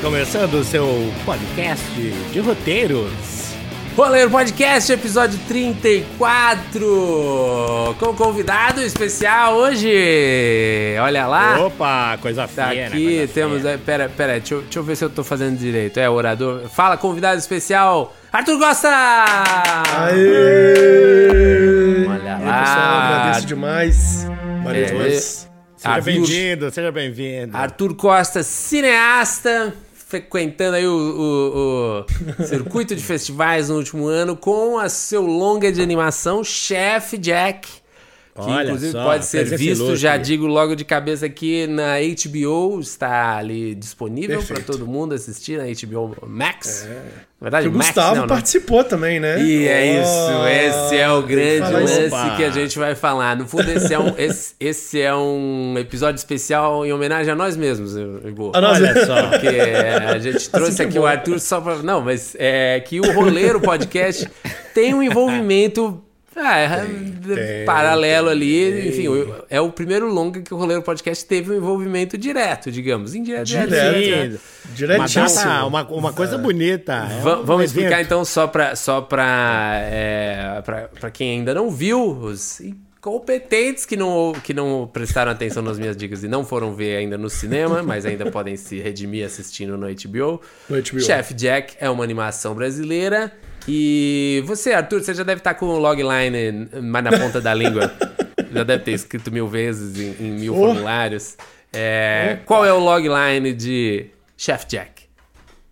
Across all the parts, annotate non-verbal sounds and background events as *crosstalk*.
começando o seu podcast de roteiros. Roleiro Podcast, episódio 34, com convidado especial hoje. Olha lá. Opa, coisa Tá fina. aqui, coisa temos. fina. é, Pera, pera, deixa eu, deixa eu ver se eu tô fazendo direito. É, orador. Fala, convidado especial, Arthur Costa! Aê! Olha aí, lá. pessoal, agradeço demais. Maria É, Joyce. Seja Arthur- bem-vindo, seja bem-vindo. Arthur Costa, cineasta, frequentando aí o, o- o *laughs* circuito de festivais no último ano com a seu longa de animação, Chef Jack. Que Olha inclusive só, pode ser visto, já digo logo de cabeça aqui na HBO, está ali disponível para todo mundo assistir na HBO Max. Na verdade, Que o Max Gustavo não, né? participou também, né? E é Oh, isso, esse é o grande isso. lance que a gente vai falar. No fundo, esse é um, esse, esse é um episódio especial em homenagem a nós mesmos, nós- Olha só. Porque a gente trouxe que é aqui bom. o Arthur só pra. Não, mas é que o Roleiro Podcast tem um envolvimento. Ah, é, tem, paralelo ali, enfim, é o primeiro longa que o Roleiro Podcast teve um envolvimento direto, digamos, indireto. Direto. uma, Diretíssimo. data, uma, uma coisa bonita. é um vamos explicar evento. então só para só pra, é, pra, pra quem ainda não viu, os incompetentes que não, que não prestaram atenção nas minhas dicas e não foram ver ainda no cinema, *laughs* mas ainda podem se redimir assistindo no HBO. No HBO. Chef Jack é uma animação brasileira. E você, Arthur, você já deve estar com o logline mais na ponta da língua. *laughs* já deve ter escrito mil vezes em, em mil Oh. formulários. É, qual é o logline de Chef Jack?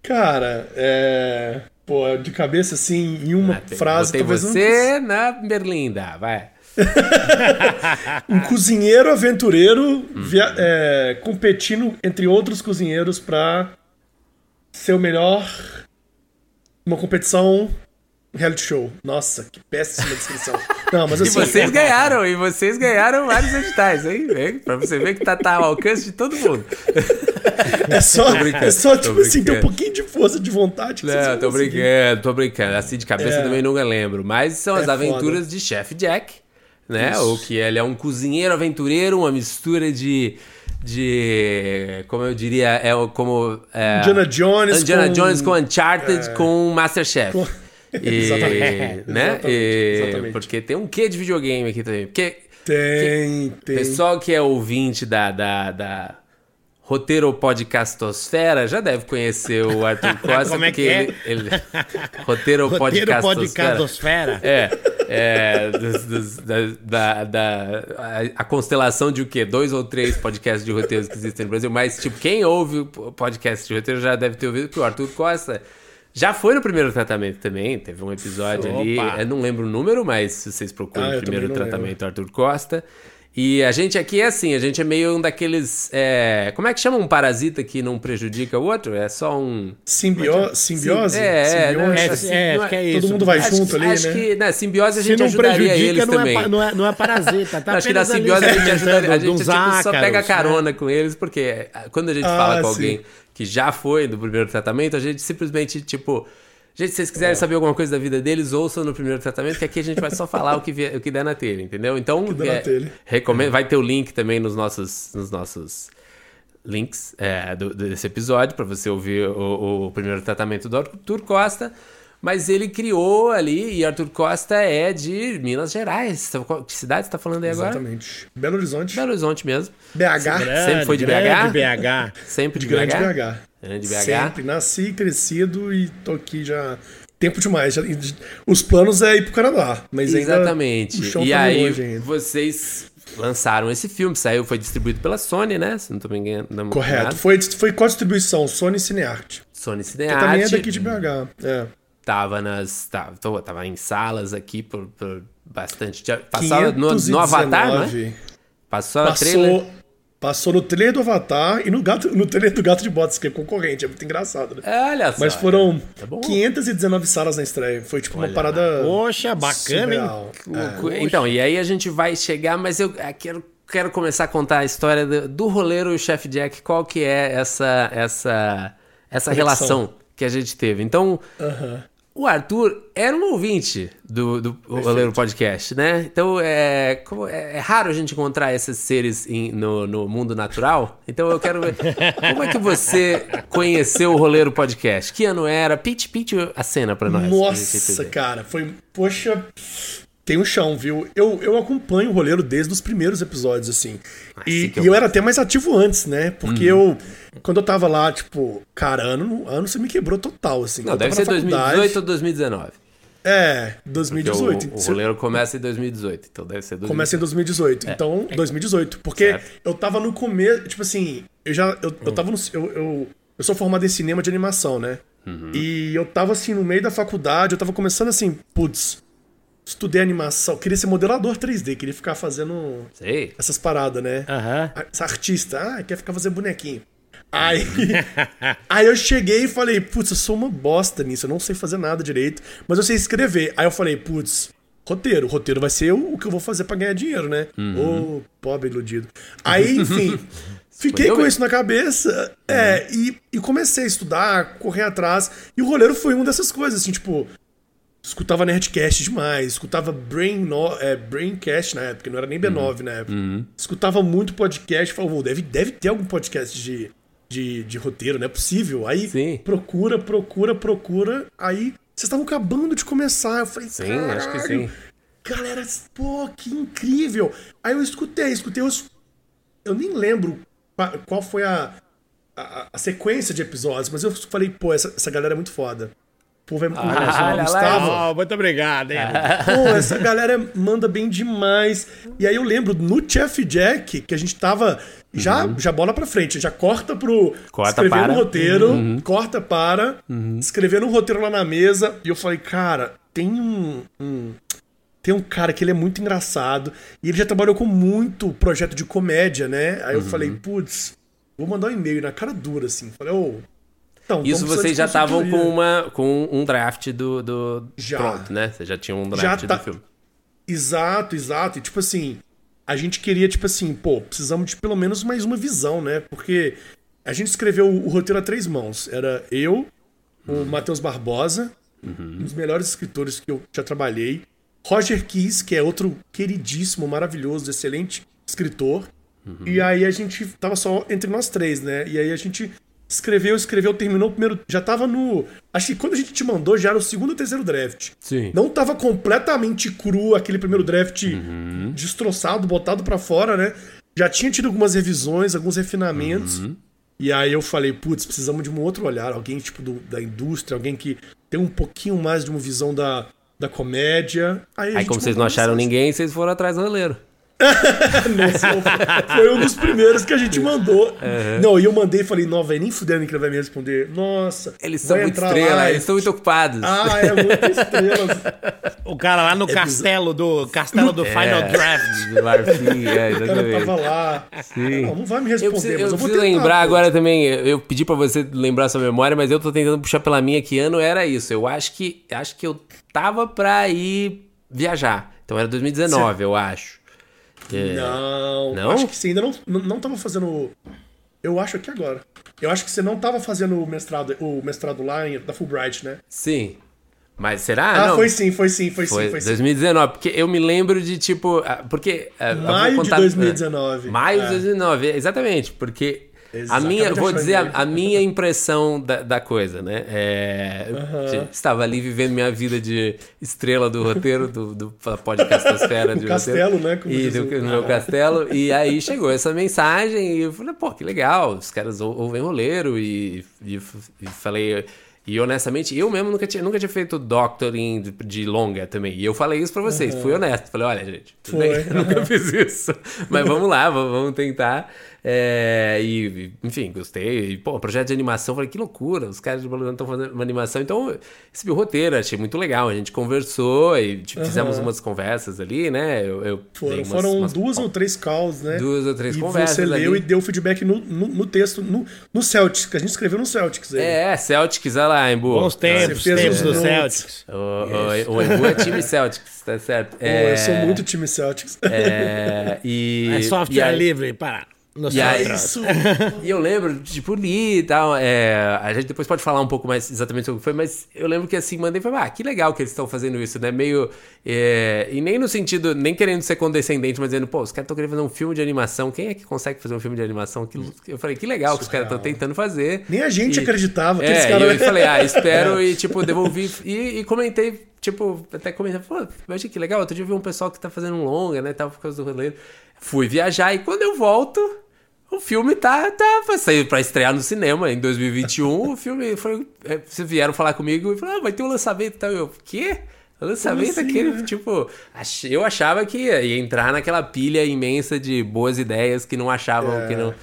Cara, é. Pô, de cabeça assim, em uma Ah, frase, Botei talvez não- você na Berlinda, vai. *laughs* um cozinheiro aventureiro via- é, competindo entre outros cozinheiros pra ser o melhor numa competição reality show. Nossa, que péssima descrição. *laughs* Não, mas E assim. vocês ganharam, e vocês ganharam vários editais, hein? Hein? Pra você ver que tá, tá ao alcance de todo mundo. *laughs* É só, é só tipo assim, ter um pouquinho de força de vontade. Não, tô brincando, tô brincando. Assim de cabeça É. também nunca lembro. Mas são as É aventuras de Chef Jack, né? Isso. O que ele é um cozinheiro aventureiro, uma mistura de. De. como eu diria, é como. É, Indiana Jones Indiana com- Jones com Uncharted É. com Masterchef. Com- *laughs* E, Exatamente. né? Exatamente, E- exatamente. Porque tem um quê de videogame aqui também. Porque Tem, tem. pessoal que é ouvinte da, da, da Roteiro Podcastosfera já deve conhecer o Arthur *laughs* Costa. Como é que é? ele, ele- Roteiro, Roteiro Podcastosfera. Podcastosfera. É, é dos- dos- da, da, da- a, a constelação de o quê? Dois ou três podcasts de roteiros que existem no Brasil, mas, tipo, quem ouve o podcast de roteiro já deve ter ouvido que o Arthur Costa já foi no primeiro tratamento também, teve um episódio ali, Opa. eu não lembro o número, mas se vocês procuram Ah, primeiro tratamento Arthur Costa. E a gente aqui é assim, a gente é meio um daqueles. é, como é que chama um parasita que não prejudica o outro? É só um. Simbio... Simbiose? É, é, Simbiose? né? É, Assim, é, não acho que é Todo isso. mundo vai Acho, junto ali, acho né? que na simbiose a gente não ajudaria prejudica, eles não também. é, não, é, não é parasita. Tá acho que na simbiose a gente ajudaria. A gente tipo, só pega ácaros, carona né? com eles, porque quando a gente Ah, fala com sim. alguém que já foi do primeiro tratamento, a gente simplesmente, tipo. Gente, se vocês quiserem saber alguma coisa da vida deles, ouçam no primeiro tratamento, que aqui a gente vai só *laughs* falar o que, vier- o que der na telha, entendeu? Então, der na é, telha. recomendo, vai ter o link também nos nossos, nos nossos links é, do- desse episódio para você ouvir o, o primeiro tratamento do Arthur Costa. Mas ele criou ali, e Arthur Costa é de Minas Gerais. Então, qual- Que cidade você está falando aí agora? Exatamente. Belo Horizonte. Belo Horizonte mesmo. BH. Sempre foi de grande BH? BH. Sempre de, De grande BH. BH. Grande BH. Sempre. Nasci, crescido e tô aqui já. Tempo demais. Os planos é ir pro Canadá. Mas ainda. Exatamente. O chão E tá aí, longe ainda. vocês lançaram esse filme, saiu, foi distribuído pela Sony, né? Se não tô me enganando. Correto. Foi, foi co-distribuição Sony Cineart. Sony Que Cinearte. também é daqui de BH. É. Tava nas. Tava, tô- tava em salas aqui por, por bastante. tempo. Passava no, no Avatar, é? 519. Passou a trailer. Passou, passou no trailer do Avatar e no, gato, no trailer do Gato de Botas, que é concorrente. É muito engraçado, né? Olha só. Mas foram Tá bom. 519 salas na estreia. Foi tipo Olha uma parada. Poxa, bacana, hein? É. Então, e aí a gente vai chegar, mas eu eh, quero, quero começar a contar a história do, do roleiro e o Chef Jack, qual que é essa essa essa Conexão. relação que a gente teve. Então, Aham. O Arthur era um ouvinte do, do Roleiro Podcast, né? Então é, como, é, é raro a gente encontrar esses seres em- no, no mundo natural. Então eu quero ver. *laughs* como é que você conheceu o Roleiro Podcast? Que ano era? Pitch, pitch a cena pra nós. pra Nossa, entender. cara, foi. Poxa. Tem um chão, viu? Eu, eu acompanho o roleiro desde os primeiros episódios, assim. e assim que eu e eu era até mais ativo antes, né? Porque Uhum. eu. Quando eu tava lá, tipo, cara, ano, ano você me quebrou total, assim. Não, eu deve ser na faculdade. 2018 ou 2019. É, Porque 2018. o, o roleiro começa em 2018, então deve ser 2018. Começa em 2018. Então, 2018. Porque É. Certo. eu tava no começo. Tipo assim, eu já. Eu, eu tava no. Eu, eu, eu sou formado em cinema de animação, né? Uhum. E eu tava assim, no meio da faculdade, eu tava começando assim, putz, estudei animação. Queria ser modelador 3D, queria ficar fazendo Sei. essas paradas, né? Aham. Essa artista, ah, quer ficar fazendo bonequinho. *laughs* Aí, aí eu cheguei e falei, putz, eu sou uma bosta nisso, eu não sei fazer nada direito, mas eu sei escrever. Aí eu falei, putz, roteiro, roteiro vai ser o, o que eu vou fazer pra ganhar dinheiro, né? Ô, pobre iludido. Aí, enfim, *laughs* fiquei com isso na cabeça, é, e, e comecei a estudar, correr atrás, e o roleiro foi uma dessas coisas, assim, tipo, escutava Nerdcast demais, escutava Brain no, é, Braincast na época, não era nem B9 na época. Escutava muito podcast, falava, "Vô, deve, deve ter algum podcast de, de, de roteiro, não é possível. Aí Sim. procura, procura, procura, aí vocês estavam acabando de começar. Eu falei, Sim, acho que "Caralho, sim. Galera, pô, que incrível. Aí eu escutei, escutei os. Eu nem lembro qua- qual foi a, a, a sequência de episódios, mas eu falei, pô, essa, essa galera é muito foda. O povo é muito Ah, olha lá, Gustavo. Oh, muito obrigado, hein? Pô, essa galera manda bem demais. E aí eu lembro no Chef Jack que a gente tava. Já, já bola pra frente, já corta pro. Corta escrever para. no roteiro, corta para, escrever no roteiro lá na mesa. E eu falei, cara, tem um. um- tem um cara que ele é muito engraçado. E ele já trabalhou com muito projeto de comédia, né? Aí eu falei, putz, vou mandar um e-mail na cara dura, assim. Falei, ô. Então, Isso vocês já estavam com, uma, com um draft do, do Já. pronto, né? Vocês já tinham um Já draft tá- do filme. Exato, exato. E tipo assim, a gente queria, tipo assim, pô, precisamos de pelo menos mais uma visão, né? Porque a gente escreveu o, o roteiro a três mãos. Era eu, o Matheus Barbosa, um dos melhores escritores que eu já trabalhei. Roger Kiss, que é outro queridíssimo, maravilhoso, excelente escritor. E aí a gente tava só entre nós três, né? E aí a gente escreveu, escreveu, terminou o primeiro. Já tava no. Acho que quando a gente te mandou já era o segundo ou terceiro draft. Sim. Não tava completamente cru aquele primeiro draft destroçado, botado pra fora, né? Já tinha tido algumas revisões, alguns refinamentos. E aí eu falei, putz, precisamos de um outro olhar, alguém tipo do- da indústria, alguém que tem um pouquinho mais de uma visão da, da comédia. Aí, Aí, como vocês não acharam mensagem. ninguém, vocês foram atrás do roleiro. *laughs* Foi um dos primeiros que a gente mandou. Não, e eu mandei e falei, não, velho, nem fudendo que ele vai me responder. Nossa. Eles são muito entrar estrela, lá, eles estão muito ocupados. Ah, é muito estrelas. O cara lá no castelo do castelo do Final Draft. Do Marfim, é, O cara exatamente. tava lá. Sim. Não, não vai me Eu responder, preciso, mas eu eu vou preciso tentar, lembrar pô. agora também. Eu pedi pra você lembrar sua memória, mas eu tô tentando puxar pela minha que ano era isso. Eu acho que acho que eu tava pra ir viajar. Então era 2019, eu acho. É, Não, Não? acho que você ainda não, não, não tava fazendo. Eu acho aqui agora. Eu acho que você não tava fazendo o mestrado, o mestrado lá em, da Fulbright, né? Sim. Mas será? Ah, não. foi sim, foi sim, foi, Foi sim, foi sim. 2019, porque eu me lembro de tipo. ah, Porque. ah, Maio de contar- 2019. Maio de É. 2019, exatamente, porque a Exato, minha, acabei de vou dizer, a, a minha impressão da, da coisa, né? É, estava ali vivendo minha vida de estrela do roteiro, do, do podcastosfera *laughs* de No castelo, roteiro, né, como E do, no meu castelo, e *laughs* aí chegou essa mensagem e eu falei, pô, que legal, os caras ou- ouvem roleiro e, e, e falei... E honestamente, eu mesmo nunca tinha, nunca tinha feito doctoring de, de longa também. E eu falei isso pra vocês, fui honesto. Falei, olha, gente, tudo Foi, bem, eu *laughs* nunca fiz isso. Mas vamos lá, vamos tentar. É, e, enfim, gostei. E, pô, projeto de animação, falei, que loucura, os caras de Balurão estão fazendo uma animação. Então, recebi o roteiro, achei muito legal. A gente conversou e tipo, fizemos umas conversas ali, né? Eu, eu Foram, umas- foram umas- duas ou três calls, né? Duas ou três e conversas você leu ali. e deu feedback no, no, no texto, no, no Celtics, que a gente escreveu no Celtics. aí. É, Celtics, olha lá, Embu. Bons tempos, fez tempos os do. Celtics. O, o, o Embu é time Celtics, tá certo. Pô, eu sou muito time Celtics. É, e, É e software aí- livre, para. No E aí- soundtrack. Isso. E eu lembro, tipo, li e tal. é, a gente depois pode falar um pouco mais exatamente sobre o que foi, mas eu lembro que assim, mandei e falei, ah, que legal que eles estão fazendo isso, né? Meio. é, e nem no sentido, nem querendo ser condescendente, mas dizendo, pô, os caras estão querendo fazer um filme de animação. Quem é que consegue fazer um filme de animação? Que- Eu falei, que legal que os caras estão tentando fazer. Nem a gente E- acreditava que esse É, cara... e eu *laughs* falei, ah, espero, *laughs* e tipo, devolvi. E, e comentei, tipo, até comentei, pô, imagina que legal, outro dia eu vi um pessoal que tá fazendo um longa, né, tal, por causa do rolê. Fui viajar e quando eu volto, o filme tá, tá pra sair, pra estrear no cinema em 2021. o filme foi. é, Vocês vieram falar comigo e falaram, ah, vai ter um lançamento e tal. Eu, quê? O lançamento assim, aquele, né? tipo, eu achava que ia, entrar naquela pilha imensa de boas ideias que não achavam É. que não.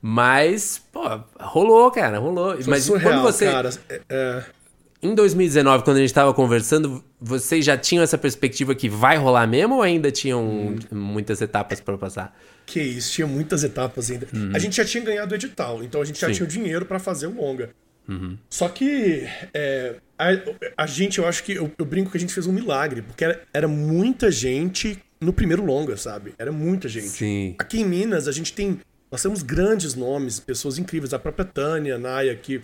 Mas, pô, rolou, cara, rolou. Foi Mas surreal, quando você. cara. É, é. Em 2019, quando a gente tava conversando, vocês já tinham essa perspectiva que vai rolar mesmo ou ainda tinham Hum. muitas etapas pra passar? Que isso, tinha muitas etapas ainda. A gente já tinha ganhado o edital, então a gente já Sim. tinha o dinheiro pra fazer o longa. Só que é, a, a gente, eu acho que eu, eu brinco que a gente fez um milagre, porque era, era muita gente no primeiro longa, sabe? Era muita gente. Sim. Aqui em Minas, a gente tem. Nós temos grandes nomes, pessoas incríveis. A própria Tânia, Naya, que.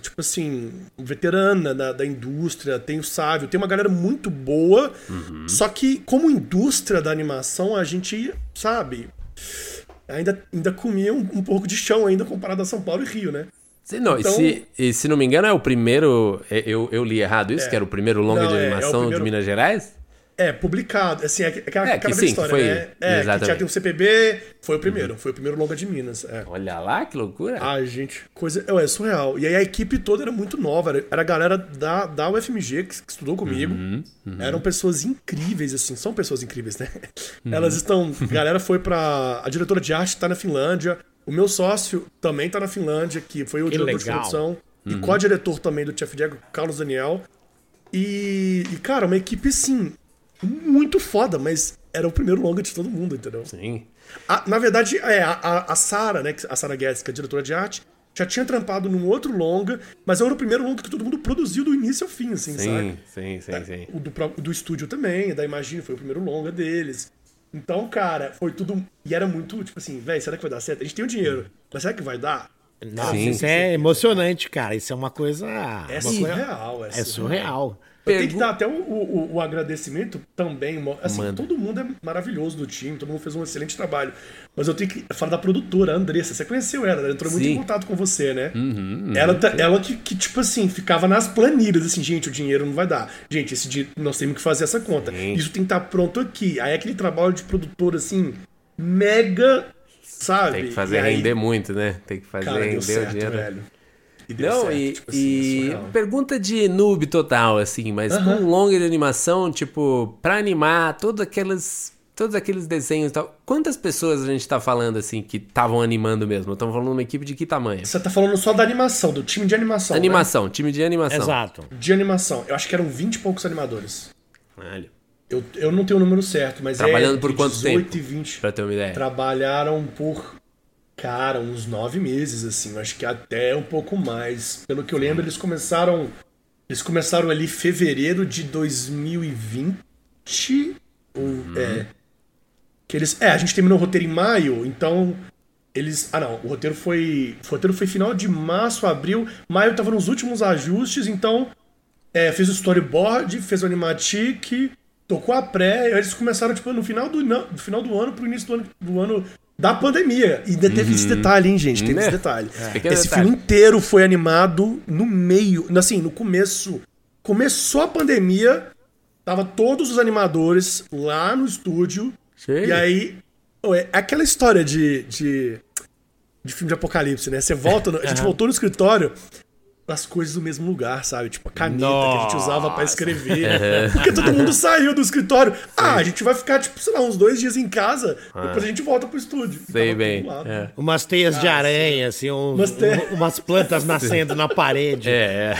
Tipo assim, veterana da, da indústria, tem o Sávio, tem uma galera muito boa. Só que, como indústria da animação, a gente, sabe, ainda, ainda comia um, um pouco de chão ainda comparado a São Paulo e Rio, né? Não, e Então- se, e se não me engano, é o primeiro. é, Eu, eu li errado isso, É. que era o primeiro longa Não, de é, é animação primeiro- de Minas Gerais? É, publicado. Assim, é, aquela, É, que aquela sim, que história, foi- né? É, que exatamente. já tem o CPB, foi o primeiro. Foi o primeiro longa de Minas. É. Olha lá, que loucura. Ai, gente, coisa. É, é surreal. E aí a equipe toda era muito nova. Era, era a galera da, da UFMG que, que estudou comigo. Uhum, Eram pessoas incríveis, assim. São pessoas incríveis, né? Uhum. Elas estão. A *laughs* galera foi pra. A diretora de arte tá na Finlândia. O meu sócio também tá na Finlândia, que foi o Que diretor de legal. produção. E Uhum. co-diretor também do Chef Diego, Carlos Daniel. E, e, cara, uma equipe, assim, muito foda, mas era o primeiro longa de todo mundo, entendeu? Sim. A- na verdade, é, a, a, a Sara, né? que- A Sara Guedes, que é diretora de arte, já tinha trampado num outro longa, mas era o primeiro longa que todo mundo produziu do início ao fim, assim, Sim, sabe? sim, sim, sim. O do, do estúdio também, da Imagine, foi o primeiro longa deles. Então, cara, foi tudo. E era muito, tipo assim, velho, será que vai dar certo? A gente tem o dinheiro, mas será que vai dar? Nossa, Sim. isso é emocionante, cara. Isso é uma coisa. É uma coisa- surreal, é, É surreal. Eu tenho que dar até o, o, o agradecimento também. Assim, Manda. todo mundo é maravilhoso do time, todo mundo fez um excelente trabalho. Mas eu tenho que falar da produtora, a Andressa. Você conheceu ela, ela entrou muito Sim. em contato com você, né? Uhum, ela, tá- ela que, que, tipo assim, ficava nas planilhas, assim, gente, o dinheiro não vai dar. Gente, esse dinheiro, nós temos que fazer essa conta. Sim. Isso tem que estar pronto aqui. Aí aquele trabalho de produtor, assim, mega, sabe? Tem que fazer aí, render muito, né? Tem que fazer Cara, render deu o certo, dinheiro. velho. E deu Não, certo, e, tipo assim, é e pergunta de noob total, assim, mas com um longa de animação, tipo, pra animar todos aqueles, todos aqueles desenhos e tal, quantas pessoas a gente tá falando, assim, que estavam animando mesmo? Estamos falando de uma equipe de que tamanho? Você tá falando só da animação, do time de animação. né? Animação, time de animação. Exato. De animação. Eu acho que eram 20 e poucos animadores. Olha, Eu, eu não tenho o número certo, mas Trabalhando é por quanto 18 tempo? e 20. pra ter uma ideia. Trabalharam por, cara, uns nove meses, assim. Eu acho que até um pouco mais. Pelo que eu lembro, eles começaram. Eles começaram ali em fevereiro de 2020. Ou, Uhum. é. Que eles. É, a gente terminou o roteiro em maio, então. Eles. Ah, não. O roteiro foi. O roteiro foi final de março, abril. Maio tava nos últimos ajustes, então. É, fez o storyboard, fez o animatic, tocou a pré, aí eles começaram, tipo, no final do, no, no final do ano pro início do ano, do ano da pandemia. E ainda teve esse detalhe, hein, gente? Teve Né? esse detalhe. Pequeno Esse detalhe. filme inteiro foi animado no meio, assim, no começo. Começou a pandemia, tava todos os animadores lá no estúdio. Sei. E aí, ô, é aquela história de, de, de filme de apocalipse, né? Você volta, no- a gente voltou no escritório, as coisas no mesmo lugar, sabe? Tipo, a caneta que a gente usava pra escrever. *laughs* Porque todo mundo saiu do escritório. Ah, a gente vai ficar, tipo, sei lá, uns dois dias em casa, depois a gente volta pro estúdio. Sei bem. É. Umas teias de aranha, assim, um- Umas teias. um- umas plantas nascendo na parede. É,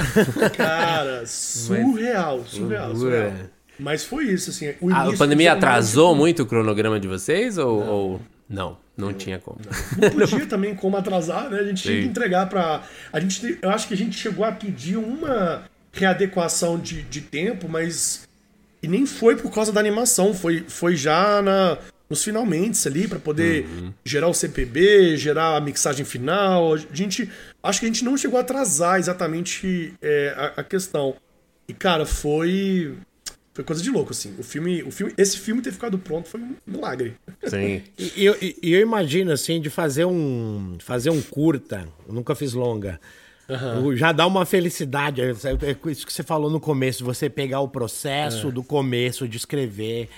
é. Cara, surreal, surreal, surreal. Mas foi isso, assim. O A pandemia atrasou tipo, muito o cronograma de vocês ou ou não? Não, tinha como. Não podia também como atrasar, né? A gente tinha Sim. que entregar pra. A gente, eu acho que a gente chegou a pedir uma readequação de, de tempo, mas. E nem foi por causa da animação, foi, foi já na, nos finalmente ali para poder uhum. gerar o CPB, gerar a mixagem final. A gente acho que a gente não chegou a atrasar exatamente é, a, a, questão. E cara, foi foi coisa de louco assim. O filme, o filme, esse filme ter ficado pronto foi um milagre. Sim. *laughs* e eu, eu imagino assim de fazer um fazer um curta. Eu nunca fiz longa. Uhum. Já dá uma felicidade. É, é isso que você falou no começo, você pegar o processo é. do começo de escrever.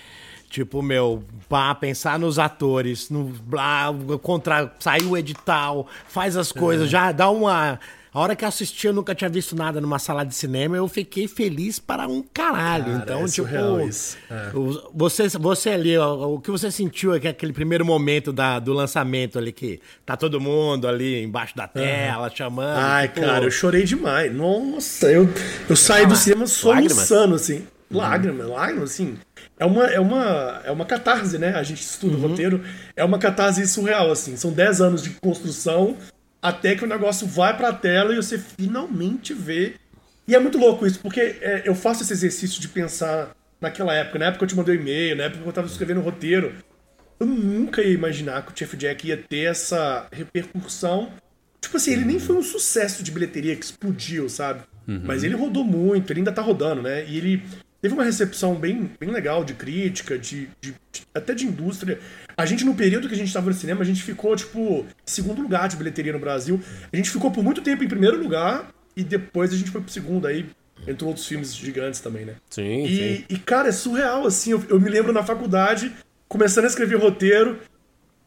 Tipo, meu, pá, pensar nos atores, no blá, contra, saiu o edital, faz as coisas, é. já dá uma. A hora que eu assisti, eu nunca tinha visto nada numa sala de cinema, eu fiquei feliz para um caralho. Cara, então, é tipo, é. você, você ali, o, o que você sentiu aqui, aquele primeiro momento da, do lançamento ali, que tá todo mundo ali embaixo da tela, uhum. chamando. Ai, tipo... cara, eu chorei demais. Nossa, eu, eu saí ah, do cinema soluçando, assim. Lágrimas, uhum. lágrimas, assim. É uma, é, uma, é uma catarse, né? A gente estuda uhum. o roteiro. É uma catarse surreal, assim. São 10 anos de construção até que o negócio vai pra tela e você finalmente vê. E é muito louco isso, porque é, eu faço esse exercício de pensar naquela época. Na época que eu te mandei um e-mail, na época que eu tava escrevendo o roteiro. Eu nunca ia imaginar que o Chef Jack ia ter essa repercussão. Tipo assim, ele nem foi um sucesso de bilheteria que explodiu, sabe? Uhum. Mas ele rodou muito, ele ainda tá rodando, né? E ele teve uma recepção bem, bem legal de crítica, de, de, de até de indústria. A gente, no período que a gente estava no cinema, a gente ficou, tipo, segundo lugar de bilheteria no Brasil. A gente ficou por muito tempo em primeiro lugar e depois a gente foi pro segundo. Aí entrou outros filmes gigantes também, né? Sim, e, sim. E, cara, é surreal, assim. Eu, eu me lembro na faculdade, começando a escrever roteiro,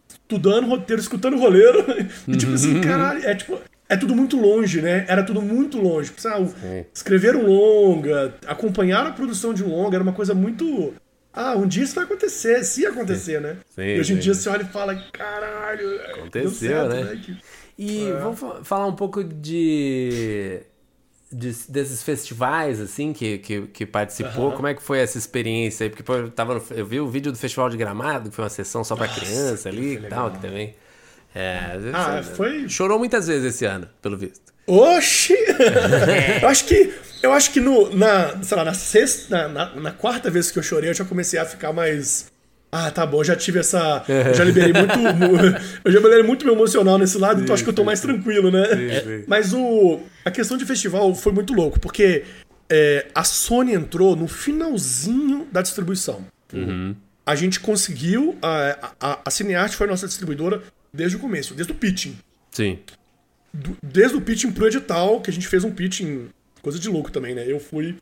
estudando roteiro, escutando roleiro. *laughs* e, tipo assim, caralho, é tipo é tudo muito longe, né? Era tudo muito longe. Sabe? Escrever um longa, acompanhar a produção de um longa era uma coisa muito. Ah, um dia isso vai acontecer, se ia acontecer, sim. né? Sim, e hoje em sim. dia você olha e fala, caralho, aconteceu, certo, né? né? E é. vamos falar um pouco de, de, desses festivais, assim, que, que, que participou. Como é que foi essa experiência aí? Porque pô, eu, tava no, eu vi o vídeo do Festival de Gramado, que foi uma sessão só pra Nossa, criança ali e tal, que também. É, ah, foi. Chorou muitas vezes esse ano, pelo visto. Oxi! eu acho que. Eu acho que no, na, sei lá, na sexta. Na, na, na, quarta vez que eu chorei, eu já comecei a ficar mais. Ah, tá bom, já tive essa. Eu já liberei muito. *laughs* *laughs* eu já liberei muito meu emocional nesse lado, sim, então acho que eu tô mais tranquilo, né? Sim, sim. Mas o. A questão de festival foi muito louco, porque é, a Sony entrou no finalzinho da distribuição. Uhum. A gente conseguiu. A, a, a Cineart foi a nossa distribuidora desde o começo, desde o pitching. Sim. Do, desde o pitching pro edital, que a gente fez um pitching, coisa de louco também, né? Eu fui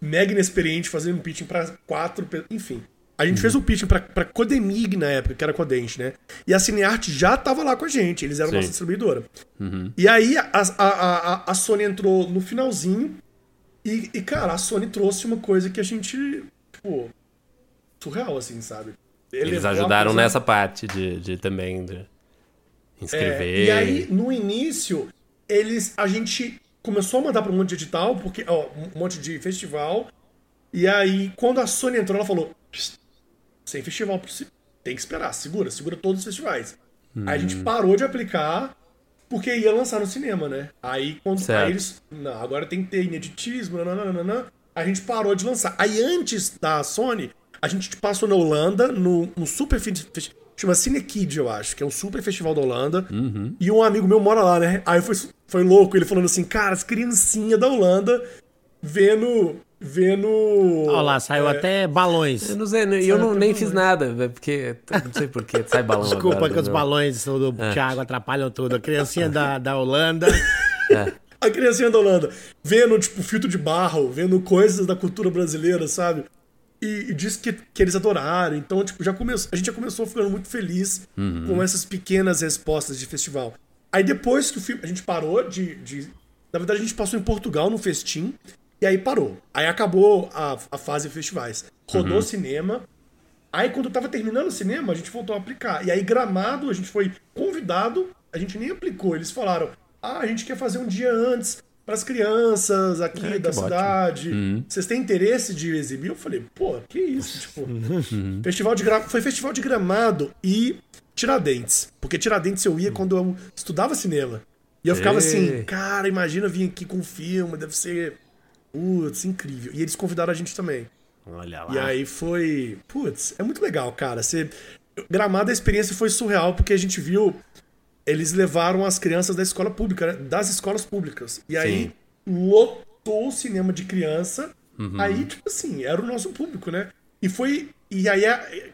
mega inexperiente fazendo um pitching para quatro, enfim. A gente uhum. fez um pitching pra, pra Codemig na época, que era Codente, né? E a Cineart já tava lá com a gente, eles eram Sim. nossa distribuidora. Uhum. E aí a, a, a, a, Sony entrou no finalzinho e, e, cara, a Sony trouxe uma coisa que a gente, tipo, surreal, assim, sabe? Eles ajudaram nessa parte de, de também de inscrever. É, e aí, no início, eles. A gente começou a mandar para um monte de edital, porque, ó, um monte de festival. E aí, quando a Sony entrou, ela falou: sem festival, tem que esperar, segura, segura todos os festivais. Hum. Aí a gente hum. parou de aplicar porque ia lançar no cinema, né? Aí quando aí eles. Não, agora tem que ter ineditismo, nananana, a gente parou de lançar. Aí antes da Sony, a gente passou na Holanda, no, no super festival. Chama Cinekid, eu acho, que é um super festival da Holanda. Uhum. E um amigo meu mora lá, né? Aí foi, foi louco, ele falando assim, cara, as criancinhas da Holanda vendo. Vendo. Olha lá, saiu é... até balões. Eu não sei, e eu não, nem balões. fiz nada, porque. Não sei porquê, sai balão. Desculpa agora, que os balões do é. Thiago atrapalham tudo. A criancinha da, da Holanda. É. A criancinha da Holanda, vendo, tipo, filtro de barro, vendo coisas da cultura brasileira, sabe? E, e disse que, que eles adoraram. Então, tipo, já começou, a gente já começou ficando muito feliz uhum. com essas pequenas respostas de festival. Aí depois que o filme, a gente parou de, de. Na verdade, a gente passou em Portugal no festim. E aí parou. Aí acabou a, a fase de festivais. Rodou uhum. cinema. Aí quando tava terminando o cinema, a gente voltou a aplicar. E aí, Gramado, a gente foi convidado. A gente nem aplicou. Eles falaram: ah, a gente quer fazer um dia antes para as crianças aqui é, da cidade. Uhum. Vocês têm interesse de exibir? Eu falei, pô, que isso? Tipo, uhum. festival de gra... foi festival de Gramado e Tiradentes. Porque Tiradentes eu ia quando eu estudava cinema. E eu ficava assim, cara, imagina vir aqui com um filme, deve ser. Putz, incrível. E eles convidaram a gente também. Olha lá. E aí foi. Putz, é muito legal, cara. Você. Gramado, a experiência foi surreal, porque a gente viu. Eles levaram as crianças da escola pública, né? das escolas públicas. E aí lotou o cinema de criança. Uhum. Aí, tipo assim, era o nosso público, né? E foi. E aí é.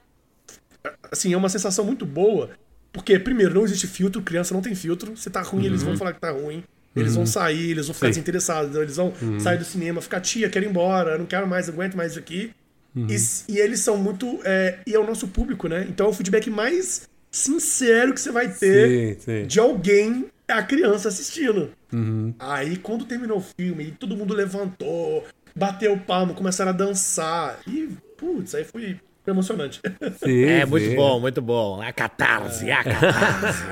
Assim, é uma sensação muito boa. Porque, primeiro, não existe filtro, criança não tem filtro. Se tá ruim, uhum. eles vão uhum. falar que tá ruim. Eles uhum. vão sair, eles vão ficar Sim. desinteressados, eles vão uhum. sair do cinema, ficar, tia, quero ir embora, não quero mais, aguento mais isso aqui. Uhum. E, e, eles são muito. É, e é o nosso público, né? Então é o feedback mais sincero que você vai ter sim, sim. de alguém, a criança assistindo. Uhum. Aí quando terminou o filme, todo mundo levantou, bateu palmo, começaram a dançar. E, putz, aí foi emocionante. *laughs* Sim, é, sim. muito bom, muito bom. A catarse, a *laughs* catarse.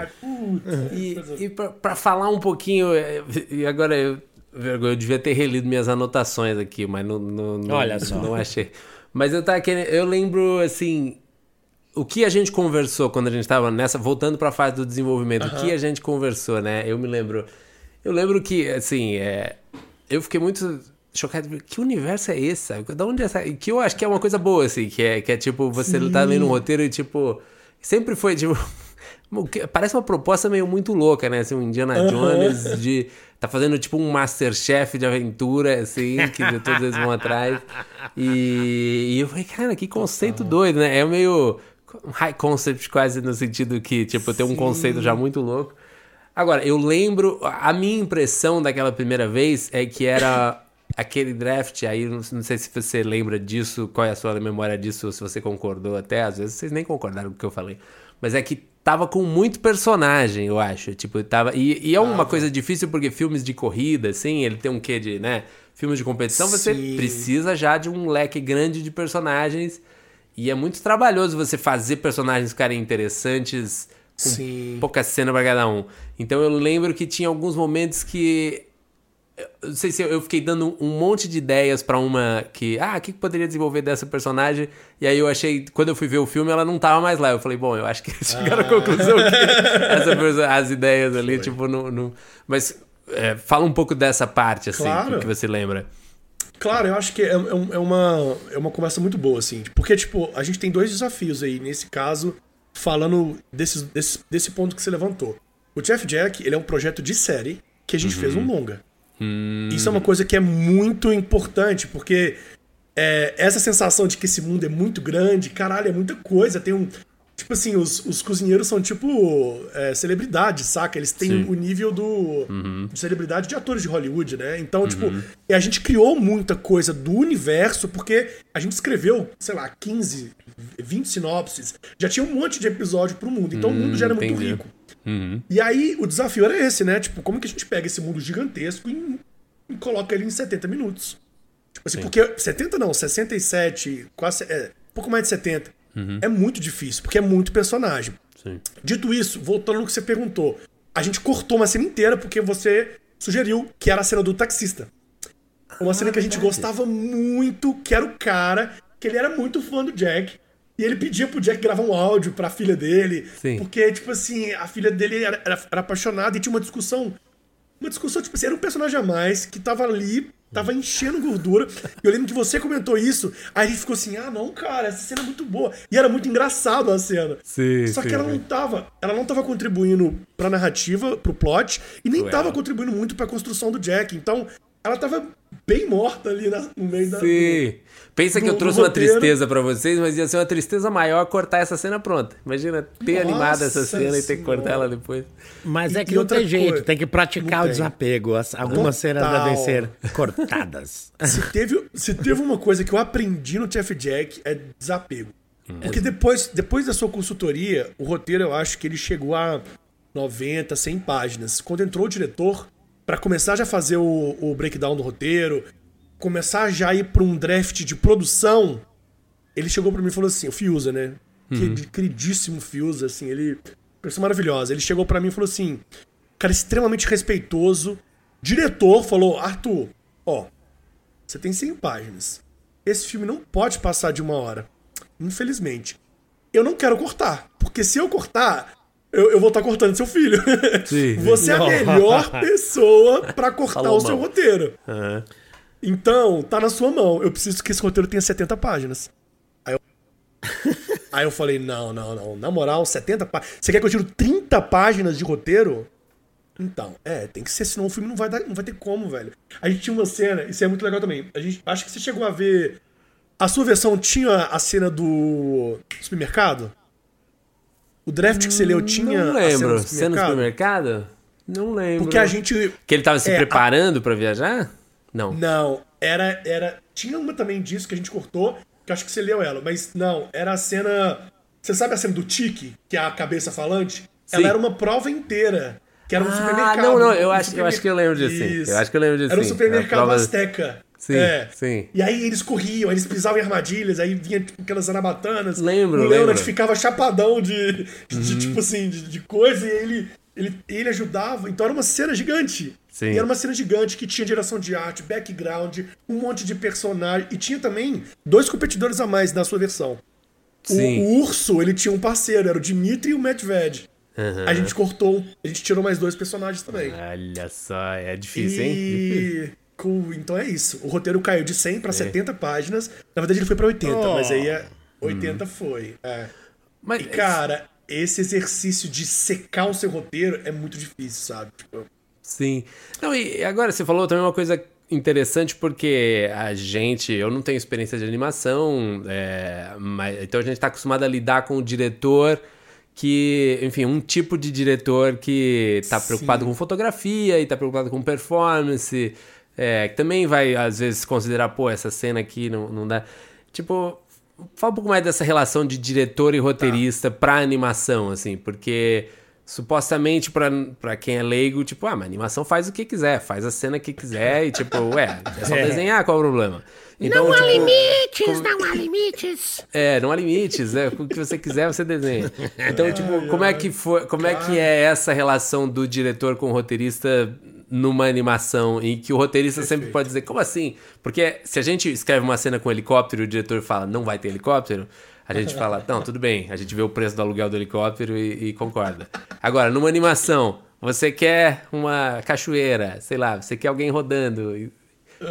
e e para falar um pouquinho, é, e agora eu, eu devia ter relido minhas anotações aqui, mas não, não, não, Olha só. não achei. Mas eu tava querendo, eu lembro assim, o que a gente conversou quando a gente estava nessa, voltando para a fase do desenvolvimento, uh -huh. o que a gente conversou, né? Eu me lembro, eu lembro que assim, é, eu fiquei muito chocado. Que universo é esse? Sabe? Da onde é essa? Que eu acho que é uma coisa boa, assim, que é, que é tipo, você Sim. tá lendo um roteiro e tipo. Sempre foi, tipo. *laughs* Parece uma proposta meio muito louca, né? Assim, um Indiana Jones de. Tá fazendo tipo um Masterchef de aventura, assim, que todos eles vão atrás. E, e eu falei, cara, que conceito doido, né? É meio high concept quase no sentido que, tipo, tem um conceito já muito louco. Agora, eu lembro, a minha impressão daquela primeira vez é que era *coughs* aquele draft aí, não, não, sei se você lembra disso, qual é a sua memória disso, ou se você concordou até, às vezes vocês nem concordaram com o que eu falei. Mas é que tava com muito personagem, eu acho. Tipo, tava. E, e é uma ah, coisa difícil porque filmes de corrida, assim, ele tem um quê de, né? Filmes de competição, você Sim. precisa já de um leque grande de personagens. E é muito trabalhoso você fazer personagens ficarem interessantes com Sim. pouca cena para cada um. Então eu lembro que tinha alguns momentos que não sei se eu fiquei dando um monte de ideias para uma que, ah, o que poderia desenvolver dessa personagem? E aí eu achei, quando eu fui ver o filme, ela não tava mais lá. Eu falei, bom, eu acho que *laughs* chegaram ah. à conclusão que *laughs* pessoa, as ideias ali, Foi. tipo, no, no... Mas é, fala um pouco dessa parte, assim, claro. que você lembra. Claro, eu acho que é, é, é, uma, é uma conversa muito boa, assim. Porque, tipo, a gente tem dois desafios aí, nesse caso, falando desse, desse, desse ponto que você levantou. O Jeff Jack, ele é um projeto de série que a gente uhum. fez um longa. Hum. Isso é uma coisa que é muito importante, porque é, essa sensação de que esse mundo é muito grande, caralho, é muita coisa. Tem um. Tipo assim, os, os cozinheiros são tipo é, celebridades, saca? Eles têm Sim. o nível do, uhum. de celebridade de atores de Hollywood, né? Então, tipo, uhum. tipo, a gente criou muita coisa do universo porque a gente escreveu, sei lá, 15, 20 sinopses. Já tinha um monte de episódio pro mundo. Então, o mundo já era muito entendi. rico. Uhum. E aí o desafio era esse, né? Tipo, como que a gente pega esse mundo gigantesco e, e coloca ele em 70 minutos? Tipo assim, Sim. porque 70 não, 67, quase. É, pouco mais de 70. Uhum. É muito difícil, porque é muito personagem. Sim. Dito isso, voltando no que você perguntou, a gente cortou uma cena inteira porque você sugeriu que era a cena do taxista. Uma ah, cena que a gente verdade. gostava muito, que era o cara, que ele era muito fã do Jack. E ele pedia pro Jack gravar um áudio pra filha dele. Sim. Porque, tipo assim, a filha dele era, era, era, apaixonada e tinha uma discussão. Uma discussão, tipo assim, era um personagem a mais que tava ali, tava enchendo gordura. E eu lembro que você comentou isso. Aí ele ficou assim: ah, não, cara, essa cena é muito boa. E era muito engraçado a cena. Sim. Só sim, que ela não tava. Ela não tava contribuindo pra narrativa, pro plot, e nem Ué. tava contribuindo muito pra construção do Jack. Então, ela tava bem morta ali na, no meio da. Sim. Pensa que eu trouxe uma tristeza para vocês, mas ia ser uma tristeza maior cortar essa cena pronta. Imagina ter Nossa animado essa cena e ter que cortar ela depois. Mas é que e não tem jeito, coisa, tem que praticar o desapego. Algumas cenas devem ser cortadas. Se teve, se teve uma coisa que eu aprendi no Jeff Jack é desapego. Hum. Porque depois, depois da sua consultoria, o roteiro eu acho que ele chegou a 90, 100 páginas. Quando entrou o diretor, para começar já a fazer o, o breakdown do roteiro, começar já a ir pra um draft de produção, ele chegou para mim e falou assim, o Fiuza, né? Uhum. Queridíssimo Fiuza, assim, ele... Pessoa maravilhosa. Ele chegou para mim e falou assim, cara extremamente respeitoso, diretor falou, Arthur, ó, você tem 100 páginas. Esse filme não pode passar de uma hora. Infelizmente. Eu não quero cortar, porque se eu cortar, eu, eu vou estar tá cortando seu filho. *laughs* Sim. Você é a melhor pessoa para cortar Falou, o seu mano. roteiro. Uhum. Então, tá na sua mão. Eu preciso que esse roteiro tenha 70 páginas. Aí eu... *laughs* Aí eu falei, não, não, não. Na moral, 70 páginas. Você quer que eu tire 30 páginas de roteiro? Então, é, tem que ser, senão o filme não vai, dar, não vai ter como, velho. A gente tinha uma cena, isso é muito legal também. A gente, acho que você chegou a ver. A sua versão tinha a cena do supermercado? O draft que você leu tinha. Não lembro. Cena do supermercado? Não lembro. Porque a gente. Que ele tava se é, preparando a... para viajar? Não. Não. Era, era. Tinha uma também disso que a gente cortou, que acho que você leu ela, mas não, era a cena. Você sabe a cena do Tiki, que é a cabeça falante? Sim. Ela era uma prova inteira. Que era um ah, supermercado. Não, não, eu acho, eu acho que eu lembro disso. Sim. Eu acho que eu lembro disso. Era um supermercado prova... Azteca. Sim, é. sim. E aí eles corriam, eles pisavam em armadilhas, aí vinha tipo, aquelas anabatanas. Lembro, O Leonard ficava chapadão de, de, uhum. de tipo assim, de, de, coisa, e ele, ele, ele ajudava. Então era uma cena gigante. Sim. E era uma cena gigante que tinha direção de arte, background, um monte de personagem. E tinha também dois competidores a mais na sua versão. O, o, Urso, ele tinha um parceiro, era o Dimitri e o Medved. Uhum. A gente cortou, a gente tirou mais dois personagens também. Olha só, é difícil, e... hein? Então é isso. O roteiro caiu de 100 para é. 70 páginas. Na verdade, ele foi para 80, oh. mas aí é 80 hum. foi. É. Mas, e, cara, esse exercício de secar o seu roteiro é muito difícil, sabe? Tipo... Sim. Não, e agora você falou também uma coisa interessante porque a gente, eu não tenho experiência de animação, é, mas, então a gente está acostumado a lidar com o diretor que, enfim, um tipo de diretor que está preocupado com fotografia e está preocupado com performance, é, que também vai, às vezes, considerar, pô, essa cena aqui não, não dá. Tipo, fala um pouco mais dessa relação de diretor e roteirista tá. pra animação, assim, porque supostamente para quem é leigo, tipo, ah, mas animação faz o que quiser, faz a cena que quiser e tipo, ué, é só *laughs* é. desenhar, qual é o problema? Então, não tipo, há limites, como... não há limites. *laughs* É, não há limites, é, o que você quiser você desenha. Então, tipo, como é que foi, como é que é essa relação do diretor com o roteirista numa animação em que o roteirista Perfeito. sempre pode dizer, como assim? Porque se a gente escreve uma cena com helicóptero e o diretor fala, não vai ter helicóptero, a gente fala, *laughs* não, tudo bem, a gente vê o preço do aluguel do helicóptero e, e concorda. Agora, numa animação, você quer uma cachoeira, sei lá, você quer alguém rodando.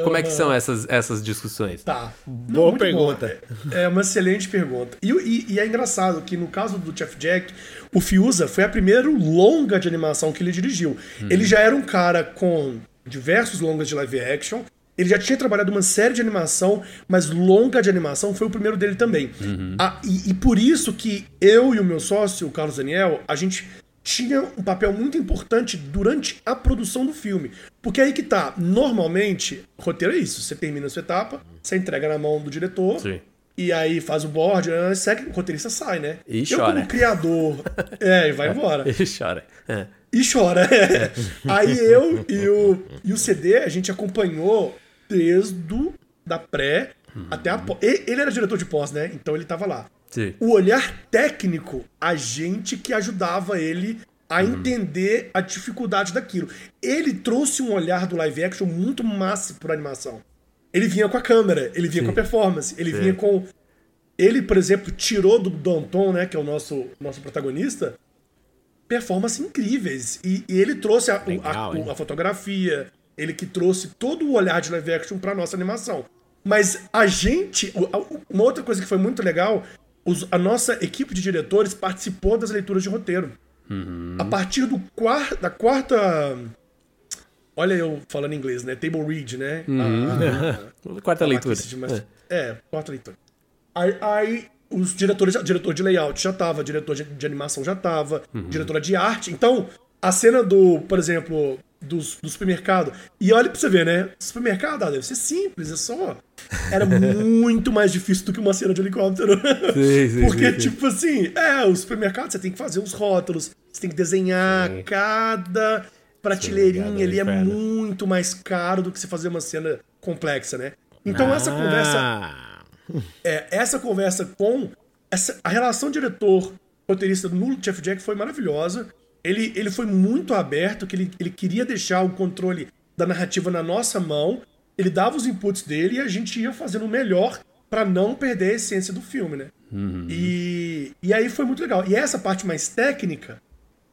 Como é que são essas, essas discussões? Tá. Boa Não, pergunta. É, é uma excelente pergunta. E, e, e, é engraçado que no caso do Jeff Jack, o Fiuza foi a primeira longa de animação que ele dirigiu. Hum. Ele já era um cara com diversos longas de live action. Ele já tinha trabalhado uma série de animação, mas longa de animação foi o primeiro dele também. Uhum. Ah, e, e por isso que eu e o meu sócio, o Carlos Daniel, a gente tinha um papel muito importante durante a produção do filme. Porque aí que tá, normalmente, roteiro é isso, você termina a sua etapa, você entrega na mão do diretor, Sim. e aí faz o board, né, segue, o roteirista sai, né? E eu chora. como criador, é, e vai *laughs* embora. E chora. É. E chora, é. Aí eu e o, e o CD, a gente acompanhou desde do, da pré hum. até a pós. Ele era diretor de pós, né? Então ele tava lá. Sim. O olhar técnico, a gente que ajudava ele a uhum. entender a dificuldade daquilo. Ele trouxe um olhar do live action muito massa para animação. Ele vinha com a câmera, ele vinha Sim. com a performance, ele Sim. vinha com ele, por exemplo, tirou do Danton, né, que é o nosso nosso protagonista, performances incríveis e, e ele trouxe a, Legal, a, a, a, fotografia, ele que trouxe todo o olhar de live action para nossa animação. Mas a gente, uma outra coisa que foi muito legal os, a nossa equipe de diretores participou das leituras de roteiro. Uhum. A partir do quar, da quarta. Olha eu falando em inglês, né? Table read, né? Uhum. A, a, *laughs* quarta a leitura. É. é. quarta leitura. Aí, aí, os diretores, diretor de layout já tava, diretor de, de animação já tava, uhum. diretora de arte. Então, a cena do, por exemplo, do, do supermercado. E olha pra você ver, né? Supermercado ah, deve ser simples, é só. Era muito mais difícil do que uma cena de helicóptero. Sim, sim, *laughs* Porque, sim, tipo assim, é, o supermercado você tem que fazer os rótulos, você tem que desenhar cada prateleirinha ali, é muito mais caro do que você fazer uma cena complexa, né? Então ah. essa conversa. É, essa conversa com. Essa, a relação diretor-roteirista no Jeff Jack foi maravilhosa ele, ele foi muito aberto, que ele, ele queria deixar o controle da narrativa na nossa mão, ele dava os inputs dele e a gente ia fazendo o melhor para não perder a essência do filme, né? Uhum. E, e aí foi muito legal. E essa parte mais técnica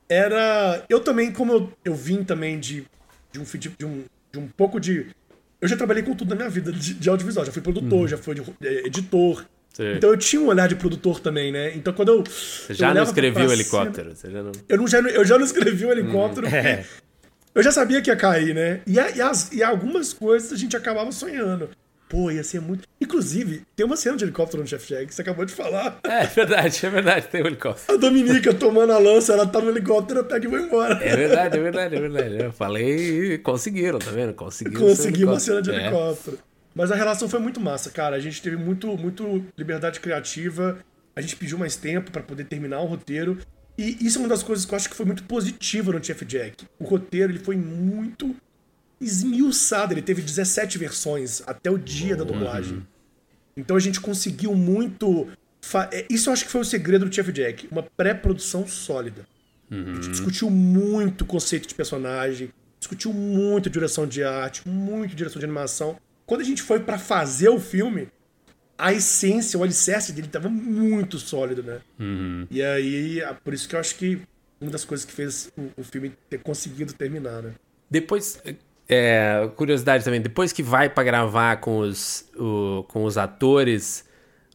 era. Eu também, como eu, eu vim também de, de, um, de, um, de um pouco de. Eu já trabalhei com tudo na minha vida de, de audiovisual. Já fui produtor, uhum. já fui de, é, editor. Sim. Então eu tinha um olhar de produtor também, né? Então quando eu. Você já eu não escreveu o helicóptero? Você já não... Eu, não, já, eu já não escrevi o helicóptero. Hum. É. Eu já sabia que ia cair, né? E, e, as, e algumas coisas a gente acabava sonhando. Pô, ia ser muito. Inclusive, tem uma cena de helicóptero no Chef Jack, você acabou de falar. É verdade, é verdade, tem um helicóptero. A Dominica tomando a lança, ela tá no helicóptero, pega e vai embora. É verdade, é verdade, é verdade. Eu falei conseguiram, tá vendo? Conseguiram. Conseguiu uma cena de é. helicóptero. Mas a relação foi muito massa, cara. A gente teve muito, muito liberdade criativa. A gente pediu mais tempo para poder terminar o roteiro. E isso é uma das coisas que eu acho que foi muito positiva no Chef Jack. O roteiro ele foi muito esmiuçado. Ele teve 17 versões até o dia da dublagem. Uhum. Então a gente conseguiu muito. É, isso eu acho que foi o segredo do Chef Jack. Uma pré-produção sólida. Uhum. A gente discutiu muito o conceito de personagem, discutiu muito direção de arte, muito direção de animação. Quando a gente foi para fazer o filme, a essência, o alicerce dele tava muito sólido, né? Uhum. E aí, por isso que eu acho que uma das coisas que fez o, o filme ter conseguido terminar, né? Depois, é, curiosidade também, depois que vai para gravar com os, o, com os atores,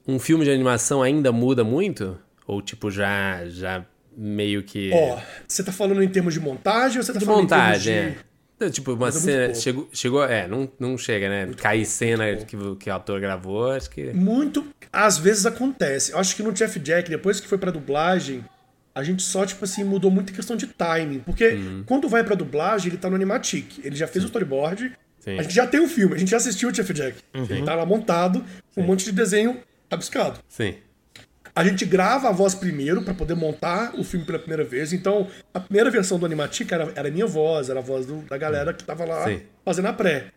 um filme de animação ainda muda muito? Ou tipo, já, já meio que. Ó, oh, você tá falando em termos de montagem ou você tá de falando montagem, em termos de. É. Tipo, uma cena. Chegou, chegou. É, não, não chega, né? Muito Cair cena que, que o autor gravou, acho que. Muito. Às vezes acontece. Eu acho que no Jeff Jack, depois que foi pra dublagem, a gente só, tipo assim, mudou muito a questão de timing. Porque uhum. quando vai pra dublagem, ele tá no Animatic. Ele já fez Sim. o storyboard. Sim. A gente já tem o filme, a gente já assistiu o Jeff Jack. Uhum. Ele tá lá montado, com um monte de desenho rabiscado. Sim. A gente grava a voz primeiro para poder montar o filme pela primeira vez. Então, a primeira versão do Animatic era, era minha voz, era a voz do, da galera que tava lá Sim. fazendo a pré.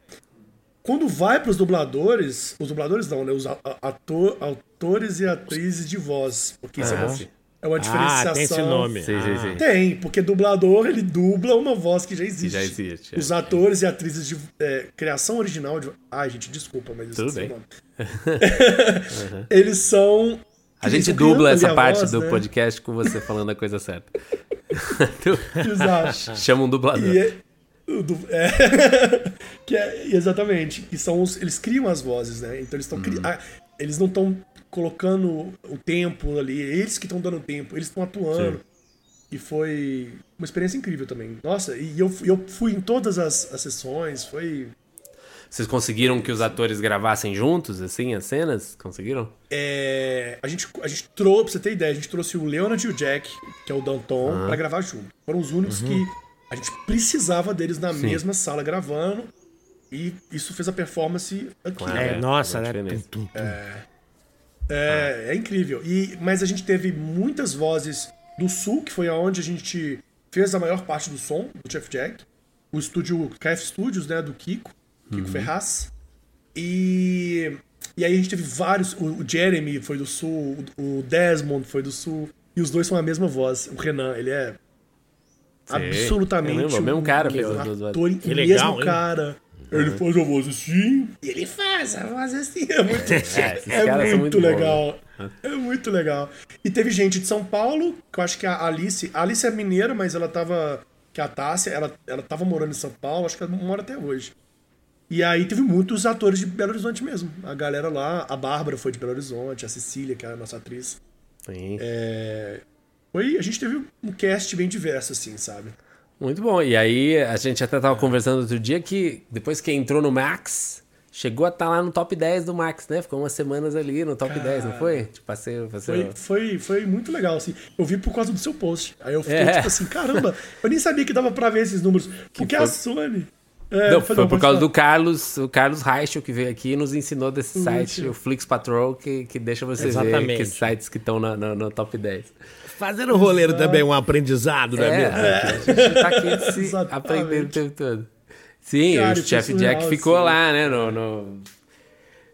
Quando vai pros dubladores, os dubladores não, né? Os ator, autores e atrizes de voz. Porque isso é, uma, é uma diferenciação. Ah, tem esse nome. Sim, sim, sim. Tem, porque dublador ele dubla uma voz que já existe. já existe. É. Os atores e atrizes de é, criação original de. Ai, gente, desculpa, mas Tudo bem. uhum. *laughs* Eles são a gente dubla essa parte voz, do né? podcast com você falando a coisa certa. *laughs* Exato. Chama um dublador. É, é, *laughs* que é, exatamente. E são os, eles criam as vozes, né? Então eles estão uhum. ah, eles não estão colocando o tempo ali, eles que estão dando tempo, eles estão atuando. Sim. E foi uma experiência incrível também. Nossa, e eu, eu fui em todas as, as sessões, foi vocês conseguiram que os atores gravassem juntos, assim, as cenas? Conseguiram? É, a gente, a gente trouxe, pra você ter ideia, a gente trouxe o Leonard e o Jack, que é o Danton, uhum. para gravar junto. Foram os únicos uhum. que a gente precisava deles na Sim. mesma sala gravando. E isso fez a performance aqui. É, é nossa, né? Tum, tum, tum. É, é, é, incrível. E, mas a gente teve muitas vozes do Sul, que foi aonde a gente fez a maior parte do som do Jeff Jack. O estúdio KF Studios, né, do Kiko. Kiko uhum. Ferraz. E, e aí a gente teve vários. O, o Jeremy foi do sul, o, Desmond foi do sul. E os dois são a mesma voz. O Renan, ele é Sim. absolutamente. É o mesmo cara mesmo. Ator, o mesmo legal, cara. Uhum. Ele faz a voz assim. E ele faz a voz assim. É muito, *laughs* é, é muito, muito legal. Bom, né? É muito legal. E teve gente de São Paulo, que eu acho que a Alice. A Alice é mineira, mas ela tava. Que a Tássia, ela, ela tava morando em São Paulo, acho que ela mora até hoje. E aí teve muitos atores de Belo Horizonte mesmo. A galera lá, a Bárbara foi de Belo Horizonte, a Cecília, que é a nossa atriz. Sim. É... Foi, a gente teve um cast bem diverso, assim, sabe? Muito bom. E aí, a gente até tava é. conversando outro dia que depois que entrou no Max, chegou a estar tá lá no top 10 do Max, né? Ficou umas semanas ali no top Cara, 10, não foi? Tipo, passei, passei... Foi, foi, foi muito legal, assim. Eu vi por causa do seu post. Aí eu fiquei é. tipo assim, caramba, eu nem sabia que dava pra ver esses números. *laughs* Porque foi... a Sony é, não, foi, por causa do Carlos, o Carlos Reichel que veio aqui e nos ensinou desse site, o Flix Patrol, que, que deixa você Exatamente. ver que sites que estão no, no, no, top 10. Fazendo o roleiro também é um aprendizado, não é, é mesmo? É. A gente tá aqui se *laughs* aprendendo o tempo todo. Sim, Cara, o Chef Jack ficou assim. lá, né? No,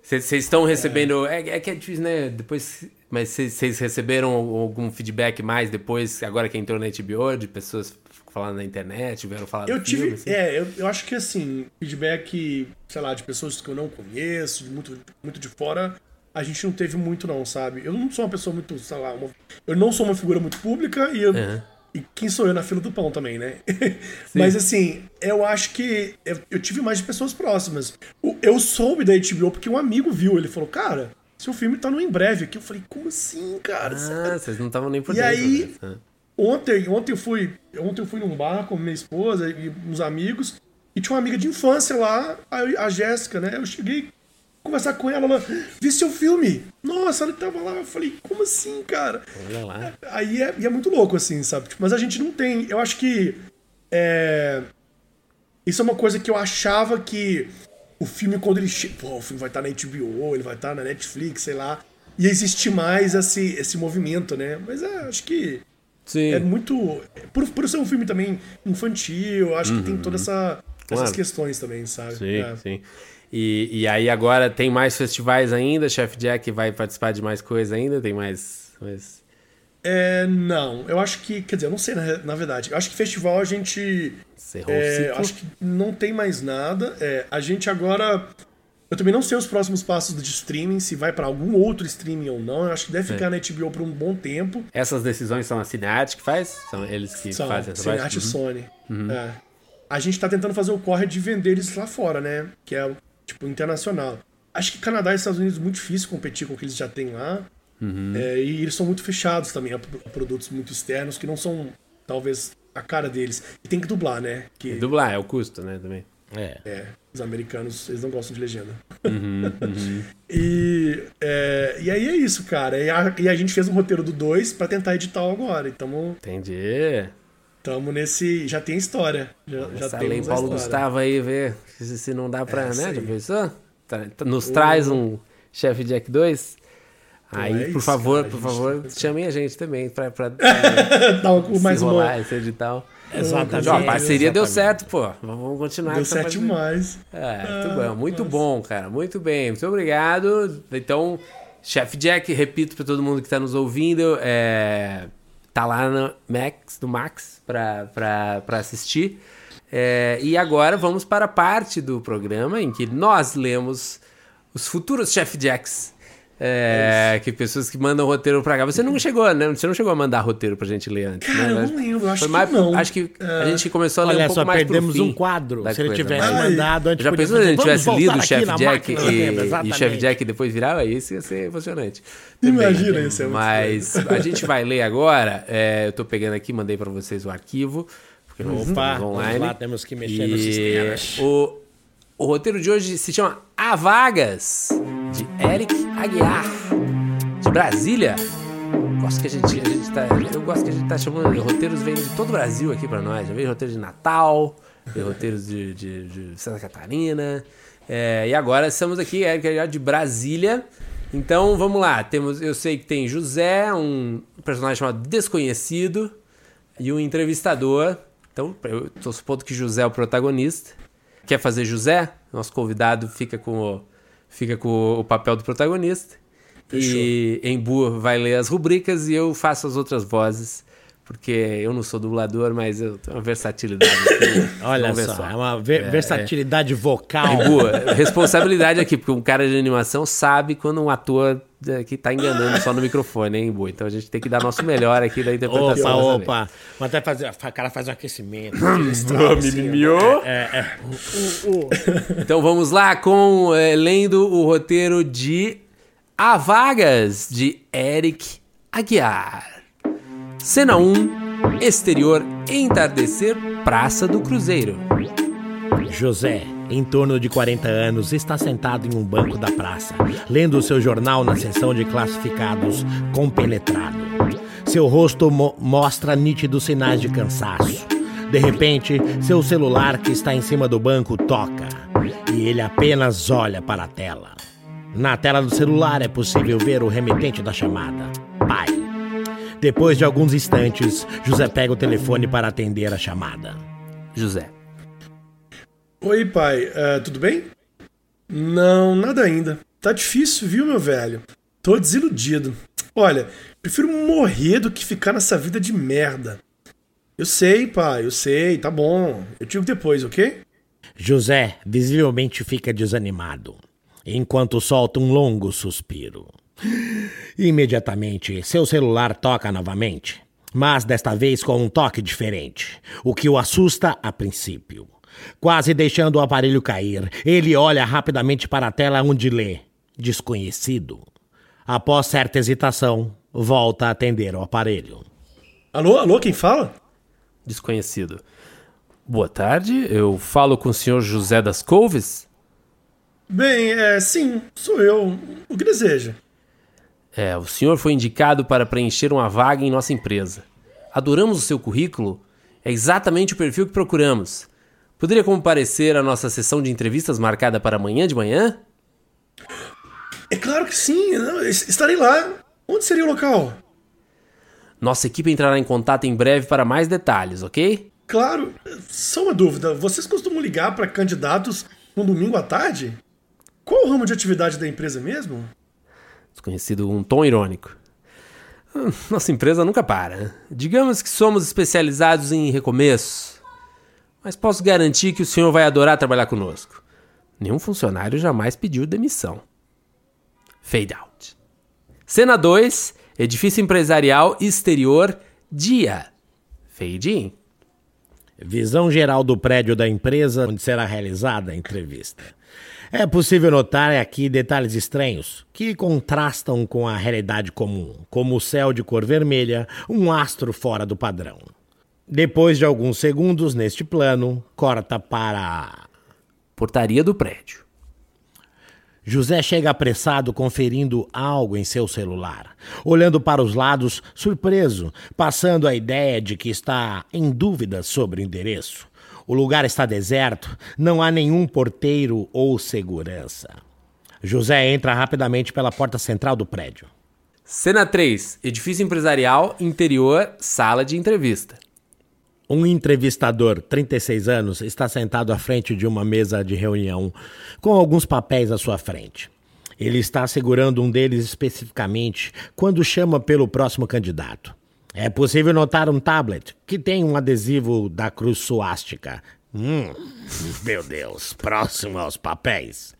Vocês estão recebendo. É. é. que é difícil, né? Depois. Mas vocês receberam algum feedback mais depois, agora que entrou na HBO, de pessoas falar na internet, vieram falar eu tive, filme, assim? É, eu, eu acho que assim, feedback, sei lá, de pessoas que eu não conheço, de muito, muito de fora, a gente não teve muito não, sabe? Eu não sou uma pessoa muito, sei lá, uma, eu não sou uma figura muito pública e eu, uhum. E quem sou eu na fila do pão também, né? *laughs* Mas assim, eu acho que eu, eu, tive mais de pessoas próximas. Eu soube da HBO porque um amigo viu, ele falou, cara, seu filme tá no em breve aqui. Eu falei, como assim, cara? Ah, vocês não estavam nem por E dentro. aí- né? Ontem, ontem eu fui, ontem eu fui num bar com minha esposa e uns amigos e tinha uma amiga de infância lá, a, a Jéssica, né? Eu cheguei conversar com ela, ela vi seu filme. Nossa, ela tava lá, eu falei, como assim, cara? Olha lá. Aí é, é muito louco, assim, sabe? Tipo, mas a gente não tem. Eu acho que. é, isso é uma coisa que eu achava que o filme, quando ele chega. Pô, o filme vai estar na HBO, ele vai estar na Netflix, sei lá. Ia existir mais esse, esse movimento, né? Mas é, acho que Sim. é muito. Por, por ser um filme também infantil, acho que tem toda essa, essas Claro. questões também, sabe? Sim, É. sim. E, e aí agora tem mais festivais ainda? Chef Jack vai participar de mais coisa ainda? Tem mais. mais... É, não, eu acho que. Quer dizer, eu não sei na, na verdade. Eu acho que festival a gente. Cerrou É, acho que não tem mais nada. É, a gente agora. Eu também não sei os próximos passos de streaming, se vai pra algum outro streaming ou não. Eu acho que deve ficar na HBO por um bom tempo. Essas decisões são a Cineart que faz? São eles que São fazem essa Cineart parte? e Sony. É. A gente tá tentando fazer o corre de vender eles lá fora, né? Que é, tipo, internacional. Acho que Canadá e Estados Unidos é muito difícil competir com o que eles já têm lá. É, e eles são muito fechados também a pro- produtos muito externos que não são, talvez, a cara deles. E tem que dublar, né? Que, Dublar, é o custo, né? Também. É. É, os americanos, eles não gostam de legenda. *laughs* e, é, e aí é isso, cara. E a, e a gente fez um roteiro do 2 pra tentar editar o agora. E tamo, Entendi. tamo nesse. Já tem história. Já, já a Paulo. Gustavo aí, ver se, se não dá pra, É, né? Já pensou? Nos traz um Chef Jack 2? Aí, é por isso, favor, cara, por favor, chamem a gente também pra, pra *laughs* Dá um, se mais uma. rolar esse edital. Exatamente. Ó, a parceria deu certo, pô. Vamos continuar Deu certo parceria. demais. É, muito bom, muito bom, cara. Muito bem, muito obrigado. Então, Chef Jack, repito para todo mundo que está nos ouvindo, é, tá lá no Max, no Max para assistir. É, e agora vamos para a parte do programa em que nós lemos os futuros Chef Jacks. É, que pessoas que mandam roteiro pra cá. Você não chegou, né? Você não chegou a mandar roteiro pra gente ler antes, Cara, né? eu não lembro, acho Foi que mais- não. Acho que a gente começou a ler um Olha pouco só, mais pro perdemos um quadro. Se ele coisa, tivesse mas- mandado antes, já pensou se a gente "Vamos tivesse lido o Chef na Jack máquina do tempo", e, *laughs* e. Chef Jack depois virar? Isso ia ser emocionante. Imagina, isso é muito Mas a gente vai ler agora. é, eu tô pegando aqui, mandei pra vocês o arquivo. Porque nós Opa, estamos online. lá, temos que mexer e no sistema. O, o roteiro de hoje se chama A Vagas, de Eric Aguiar, de Brasília. Gosto que a gente, a gente tá, eu gosto que a gente tá chamando. Roteiros vêm de todo o Brasil aqui pra nós. Já veio roteiro de Natal, veio roteiros de, de- de Santa Catarina. É, e agora estamos aqui, Eric Aguiar de Brasília. Então vamos lá. Temos, eu sei que tem José, um personagem chamado Desconhecido, e um entrevistador. Então, eu tô supondo que José é o protagonista. Quer fazer José? Nosso convidado fica com o, fica com o papel do protagonista. E Embu vai ler as rubricas e eu faço as outras vozes. Porque eu não sou dublador, mas eu tenho uma versatilidade. *laughs* Olha ver só, é uma ver- versatilidade vocal. Embu, responsabilidade aqui, porque um cara de animação sabe quando um ator é, que tá enganando só no microfone, hein, Embu? Então a gente tem que dar nosso melhor aqui da interpretação. Opa, vez. opa. Mas até fazer, o cara faz um aquecimento. *laughs* É, Então vamos lá com eh, lendo o roteiro de A Vagas, de Eric Aguiar. Cena 1, exterior, entardecer, Praça do Cruzeiro. José, em torno de 40 anos, está sentado em um banco da praça, lendo o seu jornal na seção de classificados compenetrado. Seu rosto mo- mostra nítidos sinais de cansaço. De repente, seu celular que está em cima do banco toca e ele apenas olha para a tela. Na tela do celular é possível ver o remetente da chamada, pai. Depois de alguns instantes, José pega o telefone para atender a chamada. José. Oi, pai, é, tudo bem? Não, nada ainda. Tá difícil, viu, meu velho? Tô desiludido. Olha, prefiro morrer do que ficar nessa vida de merda. Eu sei, pai, eu sei, tá bom. Eu te digo depois, ok? José visivelmente fica desanimado, enquanto solta um longo suspiro. Imediatamente, seu celular toca novamente, mas desta vez com um toque diferente, o que o assusta a princípio. Quase deixando o aparelho cair, ele olha rapidamente para a tela onde lê: Desconhecido. Após certa hesitação, volta a atender o aparelho. Alô, alô, quem fala? Desconhecido. Boa tarde, eu falo com o senhor José das Couves? Bem, é, sim, sou eu. O que deseja? É, o senhor foi indicado para preencher uma vaga em nossa empresa. Adoramos o seu currículo, é exatamente o perfil que procuramos. Poderia comparecer à nossa sessão de entrevistas marcada para amanhã de manhã? É claro que sim, estarei lá. Onde seria o local? Nossa equipe entrará em contato em breve para mais detalhes, ok? Claro. Só uma dúvida: vocês costumam ligar para candidatos no domingo à tarde? Qual o ramo de atividade da empresa mesmo? Desconhecido um tom irônico. Nossa empresa nunca para. Digamos que somos especializados em recomeços. Mas posso garantir que o senhor vai adorar trabalhar conosco. Nenhum funcionário jamais pediu demissão. Fade out. Cena 2, edifício empresarial exterior, dia. Fade in. Visão geral do prédio da empresa onde será realizada a entrevista. É possível notar aqui detalhes estranhos que contrastam com a realidade comum, como o céu de cor vermelha, um astro fora do padrão. Depois de alguns segundos neste plano, corta para a portaria do prédio. José chega apressado conferindo algo em seu celular, olhando para os lados, surpreso, passando a ideia de que está em dúvida sobre o endereço. O lugar está deserto, não há nenhum porteiro ou segurança. José entra rapidamente pela porta central do prédio. Cena 3: Edifício empresarial, interior, sala de entrevista. Um entrevistador, 36 anos, está sentado à frente de uma mesa de reunião, com alguns papéis à sua frente. Ele está segurando um deles especificamente quando chama pelo próximo candidato. É possível notar um tablet que tem um adesivo da cruz suástica. Hum, meu Deus, próximo aos papéis.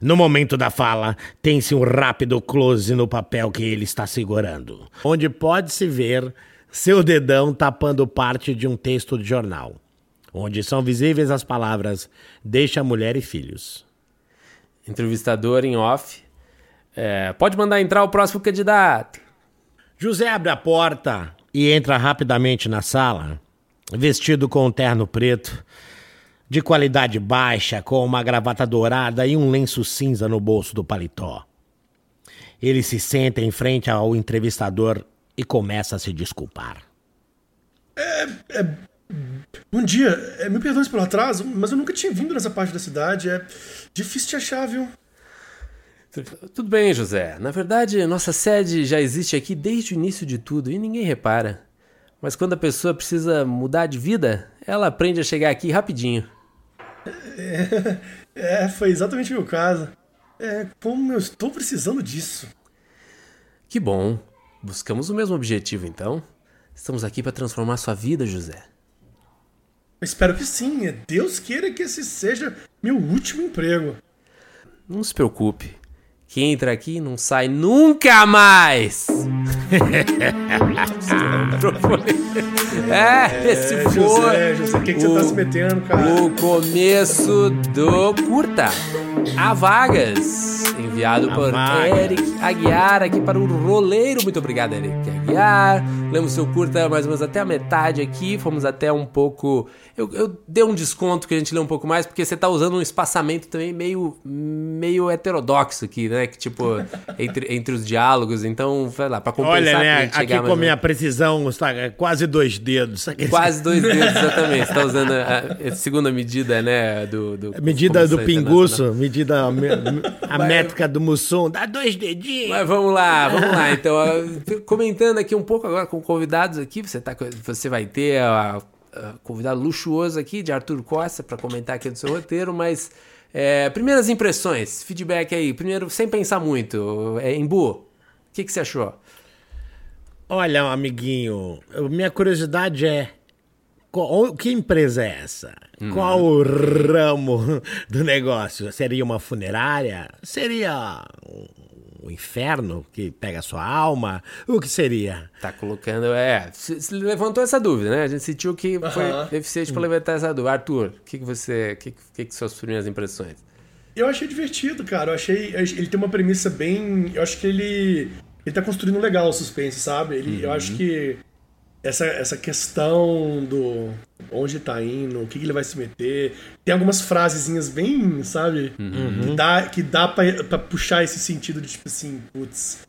No momento da fala, tem-se um rápido close no papel que ele está segurando, onde pode-se ver seu dedão tapando parte de um texto de jornal, onde são visíveis as palavras Deixa mulher e filhos. Entrevistador em off. É, pode mandar entrar o próximo candidato. José abre a porta e entra rapidamente na sala, vestido com um terno preto, de qualidade baixa, com uma gravata dourada e um lenço cinza no bolso do paletó. Ele se senta em frente ao entrevistador e começa a se desculpar. É, é, bom dia, é, me perdões pelo atraso, mas eu nunca tinha vindo nessa parte da cidade. É difícil te achar, viu? Tudo bem, José. Na verdade, nossa sede já existe aqui desde o início de tudo e ninguém repara. Mas quando a pessoa precisa mudar de vida, ela aprende a chegar aqui rapidinho. É, *laughs* é foi exatamente o meu caso. É, como eu estou precisando disso. Que bom. Buscamos o mesmo objetivo, então. Estamos aqui para transformar sua vida, José. espero que sim. Deus queira que esse seja meu último emprego. Não se preocupe. Quem entra aqui não sai nunca mais. *laughs* é, esse é, foi José, José, o que, que você tá se metendo, cara? O começo do curta. Há vagas enviado por Eric Aguiar aqui para o Roleiro. Muito obrigado, Eric Aguiar. Lemos seu curta mais ou menos até a metade aqui. Fomos até um pouco. Eu, eu dei um desconto que a gente lê um pouco mais, porque você está usando um espaçamento também meio, meio heterodoxo aqui, né? Que tipo, entre, entre os diálogos. Então, vai lá, para compensar. Olha, né? Aqui com a minha precisão, está quase dois dedos. *laughs* Quase dois dedos, exatamente. Você está usando a, a, segunda medida, né? Do, do medida do pinguço, medida a, a métrica do Mussum, dá dois dedinhos. Mas vamos lá, vamos lá. Então, comentando aqui um pouco agora com convidados aqui, você, tá, você vai ter a, a convidado luxuoso aqui de Arthur Costa para comentar aqui do seu roteiro, mas é, primeiras impressões, feedback aí, primeiro sem pensar muito, é, Embu, o que, que você achou? Olha, amiguinho, minha curiosidade é qual, que empresa é essa? Uhum. Qual o ramo *laughs* do negócio? Seria uma funerária? Seria um inferno que pega a sua alma? O que seria? Tá colocando, é. Se, levantou essa dúvida, né? A gente sentiu que foi uhum. eficiente para levantar essa dúvida. Arthur, o que, que você. O que, que, que são as primeiras impressões? Eu achei divertido, cara. Eu achei. Ele tem uma premissa bem. Eu acho que ele. Ele tá construindo legal o suspense, sabe? Ele, uhum. Eu acho que essa, essa questão do onde tá indo, o que, que ele vai se meter. Tem algumas frasezinhas bem, sabe? Uhum. Que dá, que dá pra, pra puxar esse sentido de tipo assim, putz,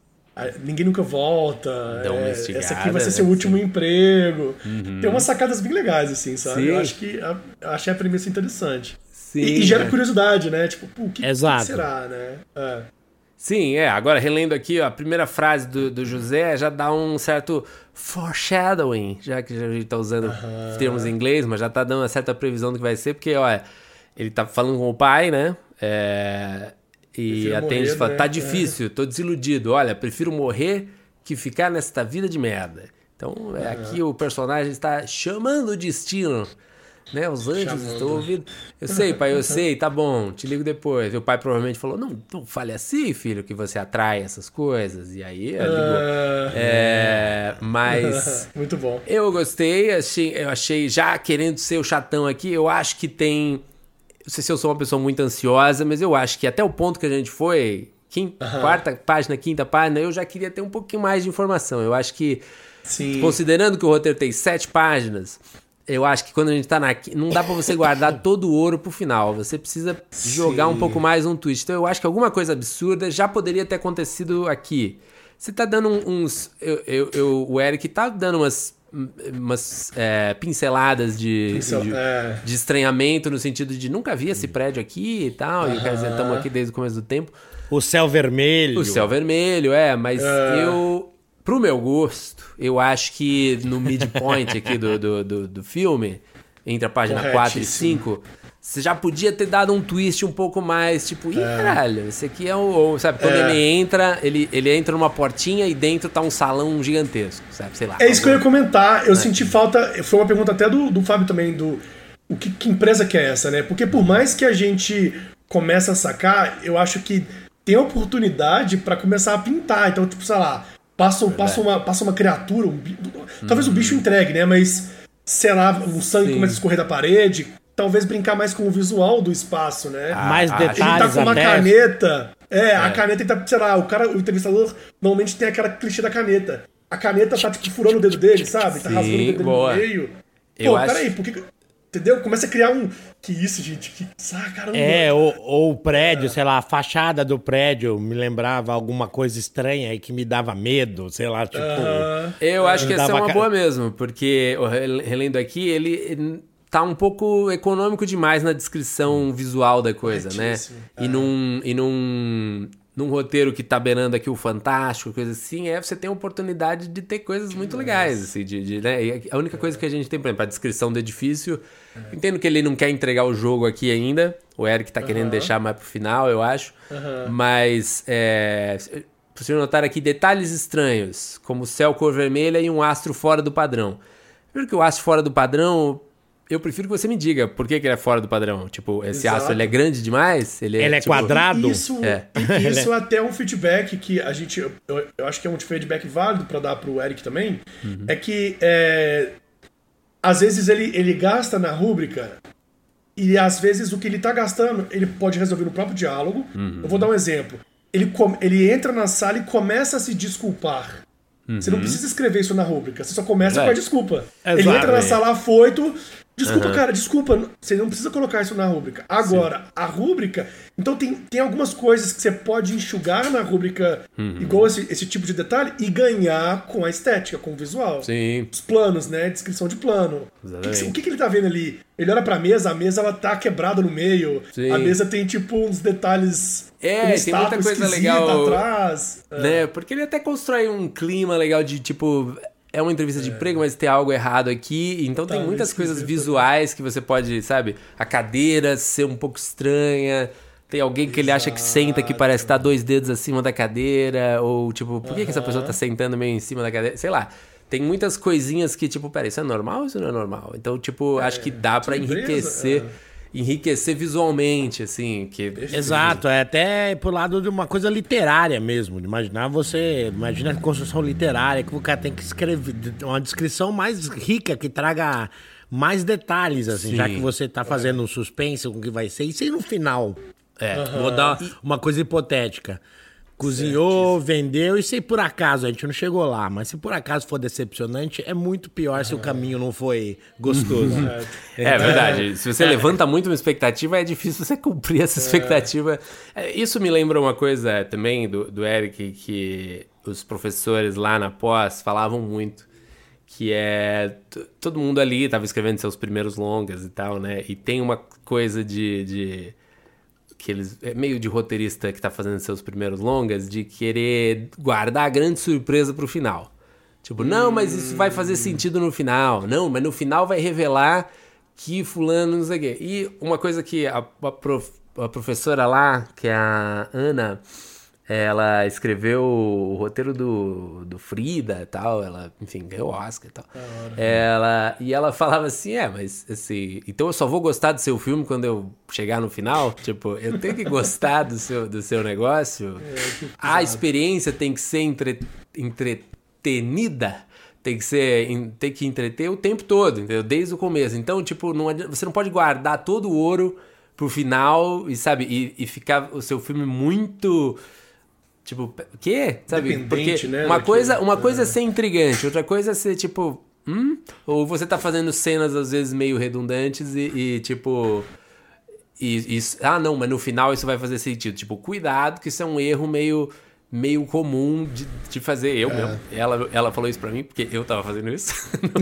ninguém nunca volta. É, essa aqui vai ser né? seu último emprego. Uhum. Tem umas sacadas bem legais, assim, sabe? Sim. Eu acho que a, achei a premissa interessante. Sim, e, e gera curiosidade, né? Tipo, o que, que, será, né? É. Sim, é. Agora, relendo aqui, ó, a primeira frase do, do José já dá um certo foreshadowing, já que a gente tá usando uhum. termos em inglês, mas já tá dando uma certa previsão do que vai ser, porque, olha, ele tá falando com o pai, né? É, e atende e fala, né? tá difícil, tô desiludido. Olha, prefiro morrer que ficar nesta vida de merda. Então, é, aqui o personagem está chamando o destino né? Os anjos Chamando. estão ouvindo. Eu sei, pai, eu *laughs* sei, tá bom, te ligo depois. E o pai provavelmente falou: não, não fale assim, filho, que você atrai essas coisas. E aí ligou. Uh... É, mas. *laughs* Muito bom. Eu gostei, achei, eu achei, já querendo ser o chatão aqui, eu acho que tem. Não sei se eu sou uma pessoa muito ansiosa, mas eu acho que até o ponto que a gente foi, quinta, uh -huh. quarta página, quinta página, eu já queria ter um pouquinho mais de informação. Eu acho que, Sim. considerando que o roteiro tem sete páginas, eu acho que quando a gente tá na. Não dá para você guardar *laughs* todo o ouro pro final. Você precisa Sim. jogar um pouco mais um twist. Então eu acho que alguma coisa absurda já poderia ter acontecido aqui. Você tá dando uns. Eu, eu, eu o Eric tá dando umas. Umas é, pinceladas de, Pincel, de, é. de, estranhamento no sentido de nunca vi esse prédio aqui e tal. E quer dizer, estamos aqui desde o começo do tempo. O céu vermelho. O céu vermelho, é, mas é. eu Pro meu gosto, eu acho que no midpoint aqui do, do, do, do filme, entre a página 4 e 5, você já podia ter dado um twist um pouco mais, tipo, ih, é. caralho, esse aqui é o. Sabe, quando é. ele entra, ele, ele entra numa portinha e dentro tá um salão gigantesco, sabe? Sei lá. É isso que eu ia comentar. Eu é. senti falta. Foi uma pergunta até do, do Fábio também, do. O que, que empresa que é essa, né? Porque por mais que a gente comece a sacar, eu acho que tem oportunidade para começar a pintar. Então, tipo, sei lá, Passa, passa, uma, passa uma criatura, um, talvez o bicho uhum. entregue, né? Mas, sei lá, o sangue Sim. começa a escorrer da parede. Talvez brincar mais com o visual do espaço, né? Ah, mais detalhes Ele tá com uma até. caneta. É, é, a caneta tá, sei lá, o cara, o entrevistador normalmente tem aquela clichê da caneta. A caneta tá tipo furando o dedo dele, sabe? Tá Sim, rasgando o dedo boa. no meio. Pô, Eu peraí, acho... por que. Entendeu? Começa a criar um. Que isso, gente? Que. Ah, caramba. É, ou, ou o prédio, é. sei lá, a fachada do prédio me lembrava alguma coisa estranha e que me dava medo, sei lá, tipo. Uh, eu acho que essa é uma boa mesmo, porque, relendo aqui, ele tá um pouco econômico demais na descrição visual da coisa, né? E é. num. E num num roteiro que tá beirando aqui o fantástico, coisa assim, é você tem a oportunidade de ter coisas muito legais, assim, de, de né? a única coisa que a gente tem, por exemplo, a descrição do edifício, é. entendo que ele não quer entregar o jogo aqui ainda, o Eric tá querendo deixar mais pro final, eu acho, mas é, você notar aqui detalhes estranhos, como céu cor vermelha e um astro fora do padrão. Primeiro que o astro fora do padrão, eu prefiro que você me diga por que, que ele é fora do padrão. Tipo, esse Exato. aço ele é grande demais? Ele é, ele é tipo... quadrado? Isso, é. isso é até um feedback que a gente. Eu, eu acho que é um feedback válido para dar pro Eric também. Uhum. É que é, às vezes ele, ele gasta na rúbrica e às vezes o que ele tá gastando ele pode resolver no próprio diálogo. Uhum. Eu vou dar um exemplo. Ele, ele entra na sala e começa a se desculpar. Uhum. Você não precisa escrever isso na rúbrica, você só começa é. com a desculpa. Exato, ele entra na sala afoito, Desculpa, uhum. cara, desculpa, você não precisa colocar isso na rúbrica. Agora, Sim. a rúbrica. Então, tem, tem algumas coisas que você pode enxugar na rúbrica, uhum. igual esse, esse tipo de detalhe, e ganhar com a estética, com o visual. Sim. Os planos, né? Descrição de plano. O que, o que, que, ele tá vendo ali? Ele olha pra mesa, a mesa ela tá quebrada no meio. Sim. A mesa tem, tipo, uns detalhes. É, tem muita coisa legal. atrás. Né? É. Porque ele até constrói um clima legal de, tipo é uma entrevista de é. emprego, mas tem algo errado aqui. Então tá, tem muitas coisas visuais que você pode, sabe? A cadeira ser um pouco estranha. Tem alguém que ele acha que senta que parece que tá dois dedos acima da cadeira. Ou, tipo, por que, que essa pessoa tá sentando meio em cima da cadeira? Sei lá. Tem muitas coisinhas que, tipo, peraí, isso é normal ou isso não é normal? Então, tipo, é, acho que dá para enriquecer. É enriquecer visualmente, assim. Que... Exato, é até pro lado de uma coisa literária mesmo. Imaginar você. Imagina a construção literária, que o cara tem que escrever uma descrição mais rica, que traga mais detalhes, assim, Sim. já que você tá fazendo um suspense com o que vai ser, e sem no final. É. Vou dar uma coisa hipotética. Cozinhou, vendeu, e se por acaso a gente não chegou lá, mas se por acaso for decepcionante, é muito pior se o caminho não foi gostoso. É verdade. Se você levanta muito uma expectativa, é difícil você cumprir essa expectativa. É, Isso me lembra uma coisa também do, do Eric, que os professores lá na pós falavam muito. Que é. Todo mundo ali estava escrevendo seus primeiros longas e tal, né? E tem uma coisa de. de que eles é meio de roteirista que tá fazendo seus primeiros longas de querer guardar a grande surpresa pro final. Tipo, não, mas isso vai fazer sentido no final. Não, mas no final vai revelar que fulano não sei o quê. E uma coisa que a, a prof- a professora lá, que é a Ana, ela escreveu o roteiro do, do Frida e tal, ela, enfim, ganhou Oscar e tal. Ela, e ela falava assim, é, mas assim, então eu só vou gostar do seu filme quando eu chegar no final? Tipo, eu tenho que gostar do seu, do seu negócio? a experiência tem que ser entre, entretenida, tem que ser, em- tem que entreter o tempo todo, entendeu? Desde o começo. Então, tipo, não adianta- você não pode guardar todo o ouro pro final e, sabe, e, e ficar o seu filme muito... Tipo, o quê? Sabe? Porque né, uma coisa, uma coisa é ser intrigante, outra coisa é ser tipo, hum? Ou você tá fazendo cenas às vezes meio redundantes e, e, tipo e, isso, ah, não, mas no final isso vai fazer sentido. Tipo, cuidado, que isso é um erro meio meio comum de, de fazer eu mesmo. Ela, ela falou isso pra mim porque eu tava fazendo isso. *laughs* *laughs* Bom,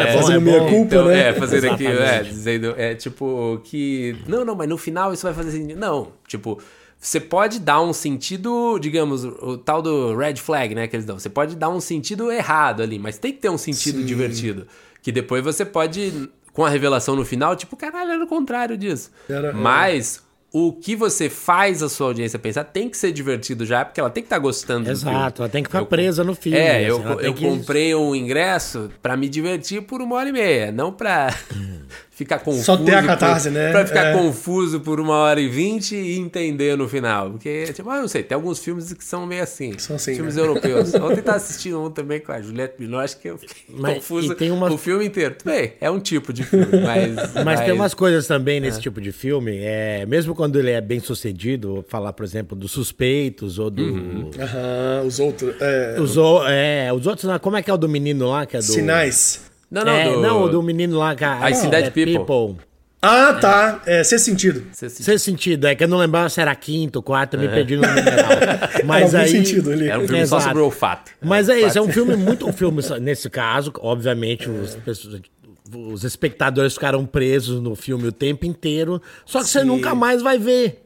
é bom, Fazendo é bom. culpa, então, né? É, fazendo aqui, é, dizendo, é tipo que. Não, não, mas no final isso vai fazer sentido. Não, tipo, você pode dar um sentido, digamos, o tal do red flag, né, que eles dão. Você pode dar um sentido errado ali, mas tem que ter um sentido Sim. divertido. Que depois você pode, com a revelação no final, tipo, caralho, era o contrário disso. Era- mas. O que você faz a sua audiência pensar tem que ser divertido já, porque ela tem que estar gostando do filme. Exato, ela tem que ficar Eu- presa no filme. É, eu, assim, tem eu que- comprei um ingresso pra me divertir por uma hora e meia, não pra *laughs* ficar confuso. Só ter a por- catarse, né? Pra ficar É. confuso por uma hora e vinte e entender no final. Porque, tipo, ah, eu não sei, tem alguns filmes que são meio assim. São assim, Filmes né? europeus. *laughs* Ontem tava assistindo um também com a Juliette Binoche, acho que eu fiquei Mas- confuso tem uma- o filme inteiro. Tudo bem, é um tipo de filme, *laughs* mas... Mas tem umas coisas também nesse tipo de filme, é, mesmo quando ele é bem sucedido, falar, por exemplo, dos suspeitos ou do. Uhum. Aham, os outros. É, Os, o- é, os outros, como é que é o do menino lá? Que é do, Sinais. Não, não, é, do... não, o do menino lá que a, I See Dead é People. Ah, tá. É, sem sentido. Você se- Sem sentido, é que eu não lembrava se era quinto, quarto, me perdi no numeral. *laughs* Mas Era aí. sentido ali. É um filme só Exato. sobre o olfato. Mas é isso, é um filme muito um filme, só- nesse caso, obviamente, os, pessoas- os espectadores ficaram presos no filme o tempo inteiro, só que você nunca mais vai ver.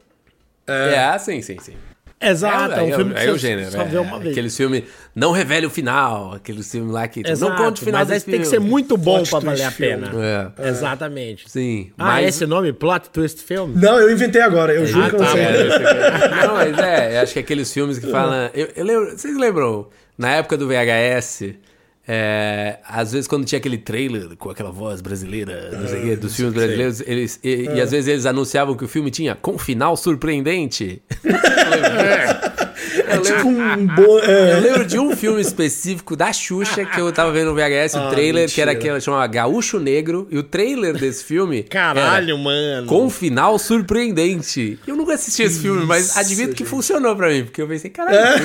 É, sim, sim, sim. Exato, é, um é, filme que é o você gênero. só é, vê uma vez. Aqueles filmes, não revele o final, aqueles filmes lá que Exato, não conte o final mas aí desse tem que ser filme. muito bom twist valer a filme. pena. É. Exatamente. Sim, Ah, mas... esse nome? Plot Twist Film? Não, eu inventei agora. Eu juro Ah, que eu não tá, sei. é, eu sei que- Não, mas é, acho que aqueles filmes que falam... Eu, eu lembro, vocês lembram, na época do VHS, é, às vezes quando tinha aquele trailer com aquela voz brasileira, não sei o quê, dos filmes brasileiros, eles, e, e às vezes eles anunciavam que o filme tinha com final surpreendente. *laughs* É tipo um bom. Eu É, lembro de um filme específico da Xuxa que eu tava vendo no VHS, o Ah, trailer, que era mentira. aquele chamava Gaúcho Negro, e o trailer desse filme. Caralho, mano. Com um final surpreendente. Eu nunca assisti esse filme, mas Isso, admito que gente. funcionou pra mim, porque eu pensei, caralho,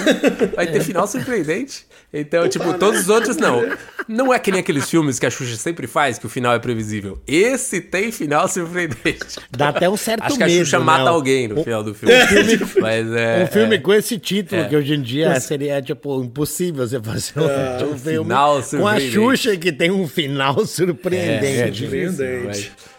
vai ter final surpreendente. Então, tipo, todos os outros não. Não é que nem aqueles filmes que a Xuxa sempre faz, que o final é previsível. Esse tem final surpreendente. Dá até um certo Acho que a Xuxa né? mata Um- alguém no final do *laughs* filme. *laughs* Mas é. Um filme é. com esse título, É. que hoje em dia seria, tipo, impossível você fazer um, um filme final com a. Xuxa que tem um final surpreendente. É, é Surpreendente. mas-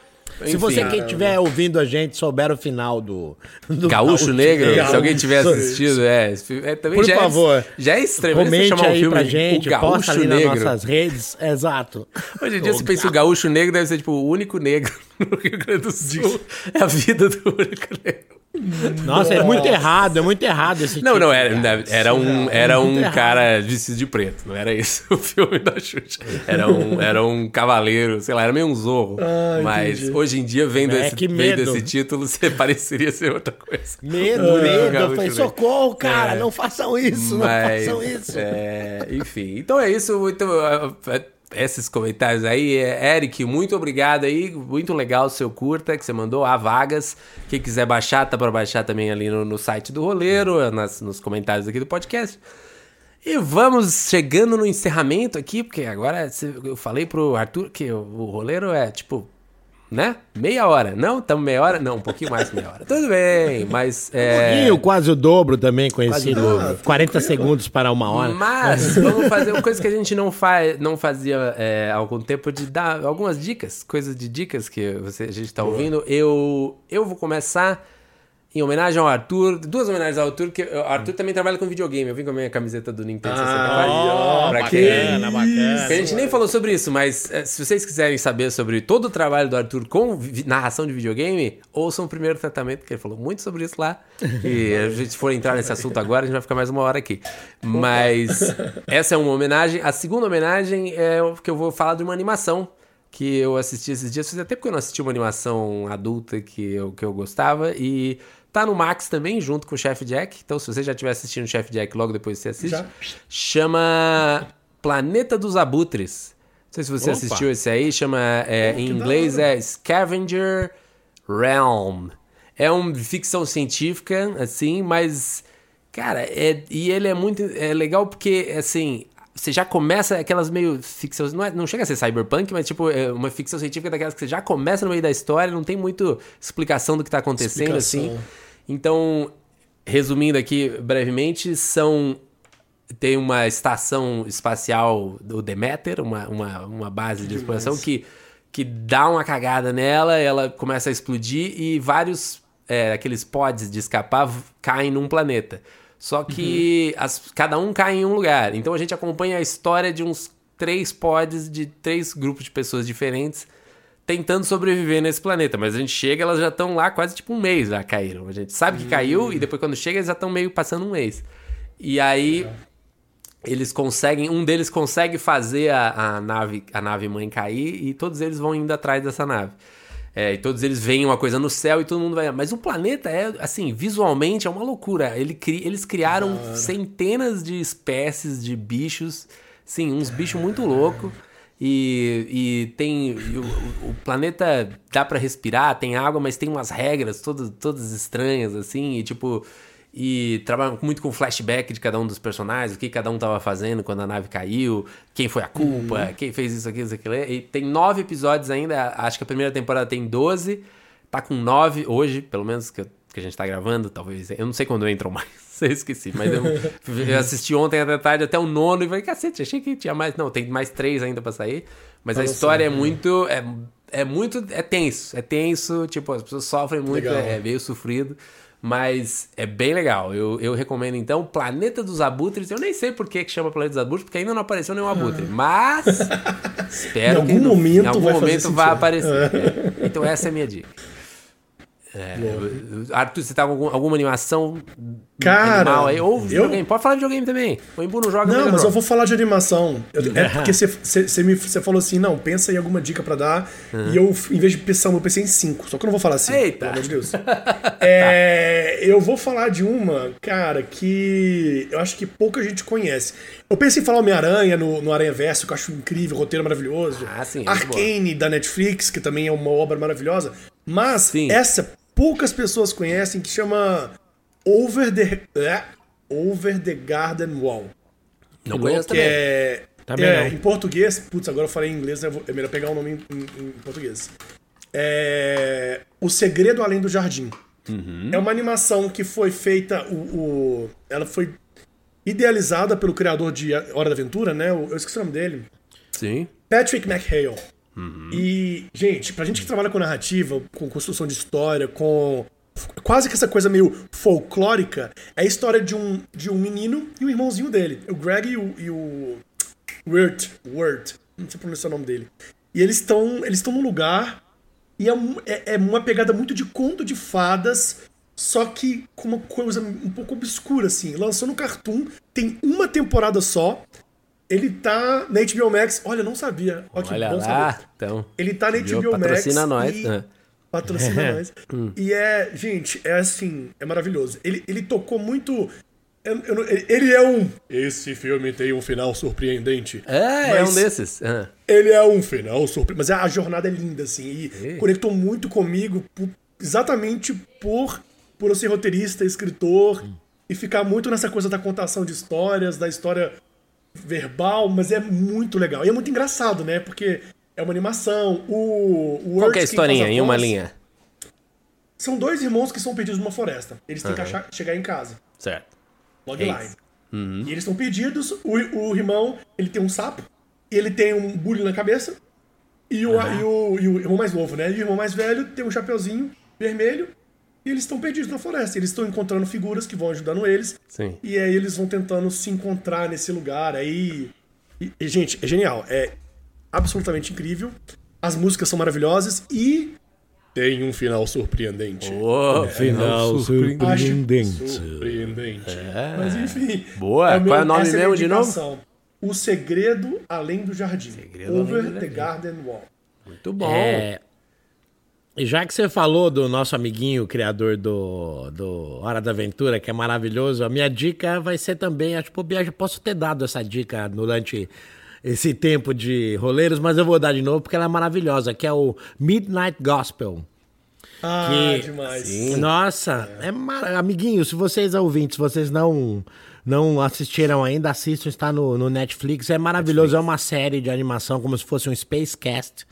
Se você Enfim. que estiver ouvindo a gente souber o final do... do Gaúcho Negro, Gaúcho. se alguém tiver assistido, é, esse filme- é, também Por já favor, é, já é estranho. Você Comente chamar um aí filme pra de gente, o Gaúcho posta ali nas Negro. nossas redes. Exato. *laughs* Hoje em dia você pensa o Gaúcho Negro deve ser tipo o único negro *laughs* no Rio Grande do Sul. É a vida do negro. Nossa, é muito errado, é muito errado esse Não, título, não, era, cara. era um, era muito um errado. cara vestido de preto, não era isso *laughs* o filme da Xuxa. Era um, era um cavaleiro, sei lá, era meio um zorro. Ah, Mas entendi. hoje em dia, vendo, É, esse, que vendo esse título, você *laughs* pareceria ser outra coisa. Medo, Ah, medo. Eu falei, socorro, cara, É. não façam isso, Mas, não façam isso. é, enfim, então é isso. Então, é, é, esses comentários aí. É, Eric, muito obrigado aí. Muito legal o seu curta que você mandou. Há vagas. Quem quiser baixar, tá para baixar também ali no, no site do Roleiro, nas, nos comentários aqui do podcast. E vamos chegando no encerramento aqui, porque agora eu falei pro Arthur que o roleiro é tipo né? Meia hora. Não, estamos meia hora? Não, um pouquinho mais que meia hora. Tudo bem, mas. É... Um pouquinho, quase o dobro também, conhecido. Dobro. 40 segundos para uma hora. Mas vamos fazer uma coisa que a gente não, faz, não fazia é, há algum tempo de dar algumas dicas, coisas de dicas que você, a gente está ouvindo. Eu, eu vou começar em homenagem ao Arthur, duas homenagens ao Arthur, que o Arthur também trabalha com videogame. Eu vim com a minha camiseta do Nintendo ah, 64. Pra bacana, bacana. A gente nem falou sobre isso, mas é, se vocês quiserem saber sobre todo o trabalho do Arthur com narração de videogame, ouçam o primeiro tratamento, que ele falou muito sobre isso lá. E a *laughs* gente for entrar nesse assunto agora, a gente vai ficar mais uma hora aqui. Mas essa é uma homenagem. A segunda homenagem é que eu vou falar de uma animação que eu assisti esses dias. Até porque eu não assisti uma animação adulta que eu, que eu gostava. E Tá no Max também, junto com o Chef Jack. Então, se você já estiver assistindo o Chef Jack, logo depois você assiste. Já. Chama Planeta dos Abutres. Não sei se você Opa. assistiu esse aí. Chama, é, oh, em inglês, é Scavenger Realm. É uma ficção científica, assim, mas... Cara, é, e ele é muito é legal porque, assim, você já começa aquelas meio ficção. Não, é, não chega a ser cyberpunk, mas tipo, é uma ficção científica daquelas que você já começa no meio da história, não tem muito explicação do que está acontecendo, explicação. assim. Então, resumindo aqui brevemente, são. Tem uma estação espacial, o Demeter, uma, uma, uma base de exploração, que, que dá uma cagada nela, ela começa a explodir e vários é, aqueles pods de escapar caem num planeta. Só que uhum. as, cada um cai em um lugar. Então a gente acompanha a história de uns três pods de três grupos de pessoas diferentes tentando sobreviver nesse planeta. Mas a gente chega, elas já estão lá quase tipo um mês já caíram. A gente sabe que caiu e depois quando chega eles já estão meio passando um mês. E aí eles conseguem, um deles consegue fazer a, a, nave a nave mãe cair e todos eles vão indo atrás dessa nave. É, e todos eles veem uma coisa no céu e todo mundo vai. Mas o planeta é, assim, visualmente é uma loucura. Ele cri... Eles criaram centenas de espécies de bichos, sim, uns bichos muito loucos. E, e tem. O, o, planeta dá para respirar, tem água, mas tem umas regras todas, todas estranhas, assim, e tipo. E trabalham muito com flashback de cada um dos personagens, o que cada um tava fazendo quando a nave caiu, quem foi a culpa, uhum. quem fez isso, aquilo, isso, aquilo. E tem nove episódios ainda, acho que a primeira temporada tem doze, tá com nove hoje, pelo menos que, que a gente tá gravando, talvez. Eu não sei quando entram mais, *laughs* eu esqueci, mas eu, *laughs* eu assisti ontem à tarde até o nono e falei, cacete, achei que tinha mais. Não, tem mais três ainda pra sair. Mas a história é muito. É, é muito. É tenso. É tenso, tipo, as pessoas sofrem muito, é, é meio sofrido. Mas é bem legal. Eu, eu recomendo então Planeta dos Abutres. Eu nem sei por que, chama Planeta dos Abutres, porque ainda não apareceu nenhum abutre. Mas *laughs* espero em algum que momento em algum momento vai aparecer. É. Então essa é a minha dica. É, Arthur, você tá com algum, alguma animação Cara, aí? Ou videogame? Eu... Pode falar de videogame também. O Embu não joga Não, mas eu vou falar de animação. é porque você, falou assim, não, pensa em alguma dica pra dar. Uhum. E eu, em vez de pensar, eu pensei em cinco. Só que eu não vou falar assim. Eita! Pelo amor de Deus. *laughs* é, eu vou falar de uma, cara, que eu acho que pouca gente conhece. Eu pensei em falar Homem-Aranha no, no Aranha Verso, que eu acho incrível, roteiro maravilhoso. Ah, sim. Arcane, da Netflix, que também é uma obra maravilhosa. Mas sim. essa poucas pessoas conhecem, que chama Over the, é, Over the Garden Wall. Não conheço que é, é Em português, putz, agora eu falei em inglês, é melhor pegar o um nome em, em, em, português. É O Segredo Além do Jardim. Uhum. É uma animação que foi feita, o, o, ela foi idealizada pelo criador de Hora da Aventura, né? Eu esqueci o nome dele. Sim. Patrick McHale. Uhum. E, gente, pra gente que trabalha com narrativa, com construção de história, com quase que essa coisa meio folclórica, é a história de um, de um menino e o irmãozinho dele, o Greg e o, e o Wirt, Wirt, não sei pronunciar o nome dele. E eles estão eles estão num lugar e é, é, é uma pegada muito de conto de fadas, só que com uma coisa um pouco obscura, assim. Lançou no Cartoon, tem uma temporada só, ele tá na HBO Max. Olha, não sabia. Olha, Olha bom lá, saber. então. Ele tá na HBO Max. Patrocina nós. E... Né? Patrocina *laughs* nós. Hum. E é, gente, é assim, é maravilhoso. Ele, ele tocou muito eu- eu ele é um. Esse filme tem um final surpreendente. É, é um desses. Ah. Ele é um final surpreendente. Mas a jornada é linda, assim. E conectou muito comigo por- exatamente por, por eu ser roteirista, escritor. E ficar muito nessa coisa da contação de histórias, da história verbal. Mas é muito legal. E é muito engraçado, né? Porque é uma animação. O, o Qual que é a historinha? Em uma linha. São dois irmãos que são perdidos numa floresta. Eles têm que achar- chegar em casa. Certo. Logline. É isso. E eles estão perdidos. O, o irmão, ele tem um sapo. E ele tem um bullying na cabeça. E o, e, o, e o irmão mais novo, né? E o irmão mais velho tem um chapeuzinho vermelho. E eles estão perdidos na floresta. Eles estão encontrando figuras que vão ajudando eles. Sim. E aí eles vão tentando se encontrar nesse lugar. Aí. E, e, gente, é genial. É absolutamente incrível. As músicas são maravilhosas e. Tem um final surpreendente. Boa, Final Acho surpreendente. surpreendente. Mas enfim. Boa. meu- Qual é o nome minha mesmo de novo? O Segredo Além do Jardim. Segredo Over Além do the Jardim. Garden Wall. Muito bom. É, e já que você falou do nosso amiguinho, criador do, do Hora da Aventura, que é maravilhoso, a minha dica vai ser também, acho que eu posso ter dado essa dica durante esse tempo de roleiros, mas eu vou dar de novo porque ela é maravilhosa, que é o Midnight Gospel. Ah, Que- demais. Nossa, é, mar... amiguinho, se vocês ouvintes, vocês não não assistiram ainda, assistam, está no, no Netflix, é maravilhoso, é uma série de animação como se fosse um Spacecast.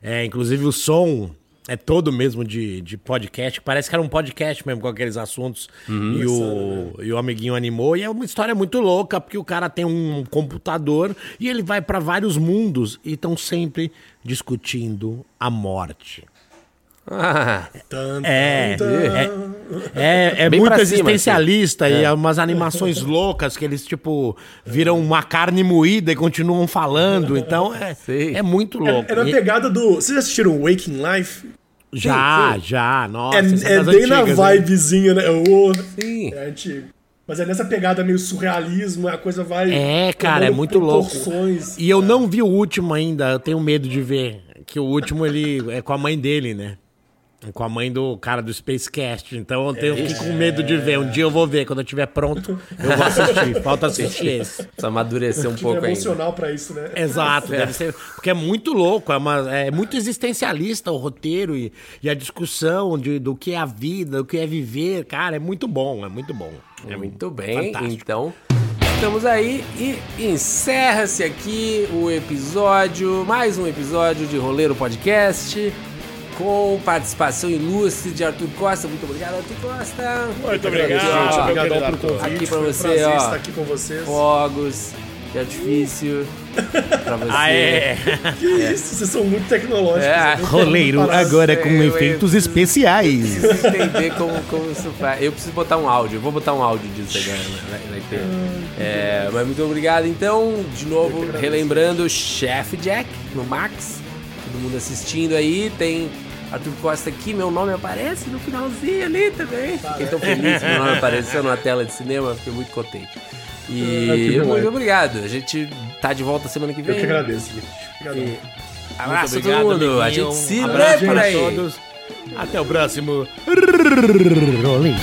É, inclusive o som é todo mesmo de, de podcast, parece que era um podcast mesmo com aqueles assuntos. e, o, e o amiguinho animou. E é uma história muito louca, porque o cara tem um computador e ele vai para vários mundos e estão sempre discutindo a morte. Ah, É, é, é, é muito cima, existencialista e é umas animações *laughs* loucas que eles, tipo, viram uma carne moída e continuam falando. Então é, Sei. é muito louco. É na E- pegada do. Vocês já assistiram Waking Life? já, já, nossa. É, é bem na antigas, hein? vibezinha, né? O, sim. é antigo. Mas é nessa pegada meio surrealismo, a coisa vai. É, cara, é muito louco. E eu não vi o último ainda, eu tenho medo de ver. Que o último ele é com a mãe dele, né? Com a mãe do cara do Spacecast. Então eu tenho que ir com medo de ver. Um dia eu vou ver. Quando eu estiver pronto, eu vou assistir. *laughs* Falta assistir esse. Precisa amadurecer um pouco ainda. emocional pra isso, né? Exato, deve ser. Porque é muito louco, é, uma, é muito existencialista o roteiro e, e a discussão de, do que é a vida, do que é viver. Cara, é muito bom, é muito bom. É Muito bem, Fantástico. então estamos aí e encerra-se aqui o episódio, mais um episódio de Roleiro Podcast, com participação ilustre de Arthur Costa. Muito obrigado, Arthur Costa. Muito obrigado, gente. Obrigadão querido pelo convite. Aqui um você, prazer ó. estar aqui com vocês. Fogos de artifício pra você. Ah, é. Que isso, vocês são muito tecnológicos. É, eu não Roleiro agora com eu- efeitos especiais. preciso entender como, como isso faz. Eu preciso botar um áudio. Eu vou botar um áudio disso agora. Vai, vai ter. É, mas muito obrigado. Então, de novo, relembrando Chef Jack no Max. Todo mundo assistindo aí. Tem Arthur Costa aqui. Meu nome aparece no finalzinho ali também. Fiquei tão feliz que meu nome apareceu na tela de cinema. Fiquei muito contente. Ah, E bom. muito obrigado. A gente tá de volta semana que Eu vem. que agradeço, gente. Obrigadão. Abraço a obrigado, todo mundo. A gente se vê abraço por para aí. todos. Até o próximo. Roleiro.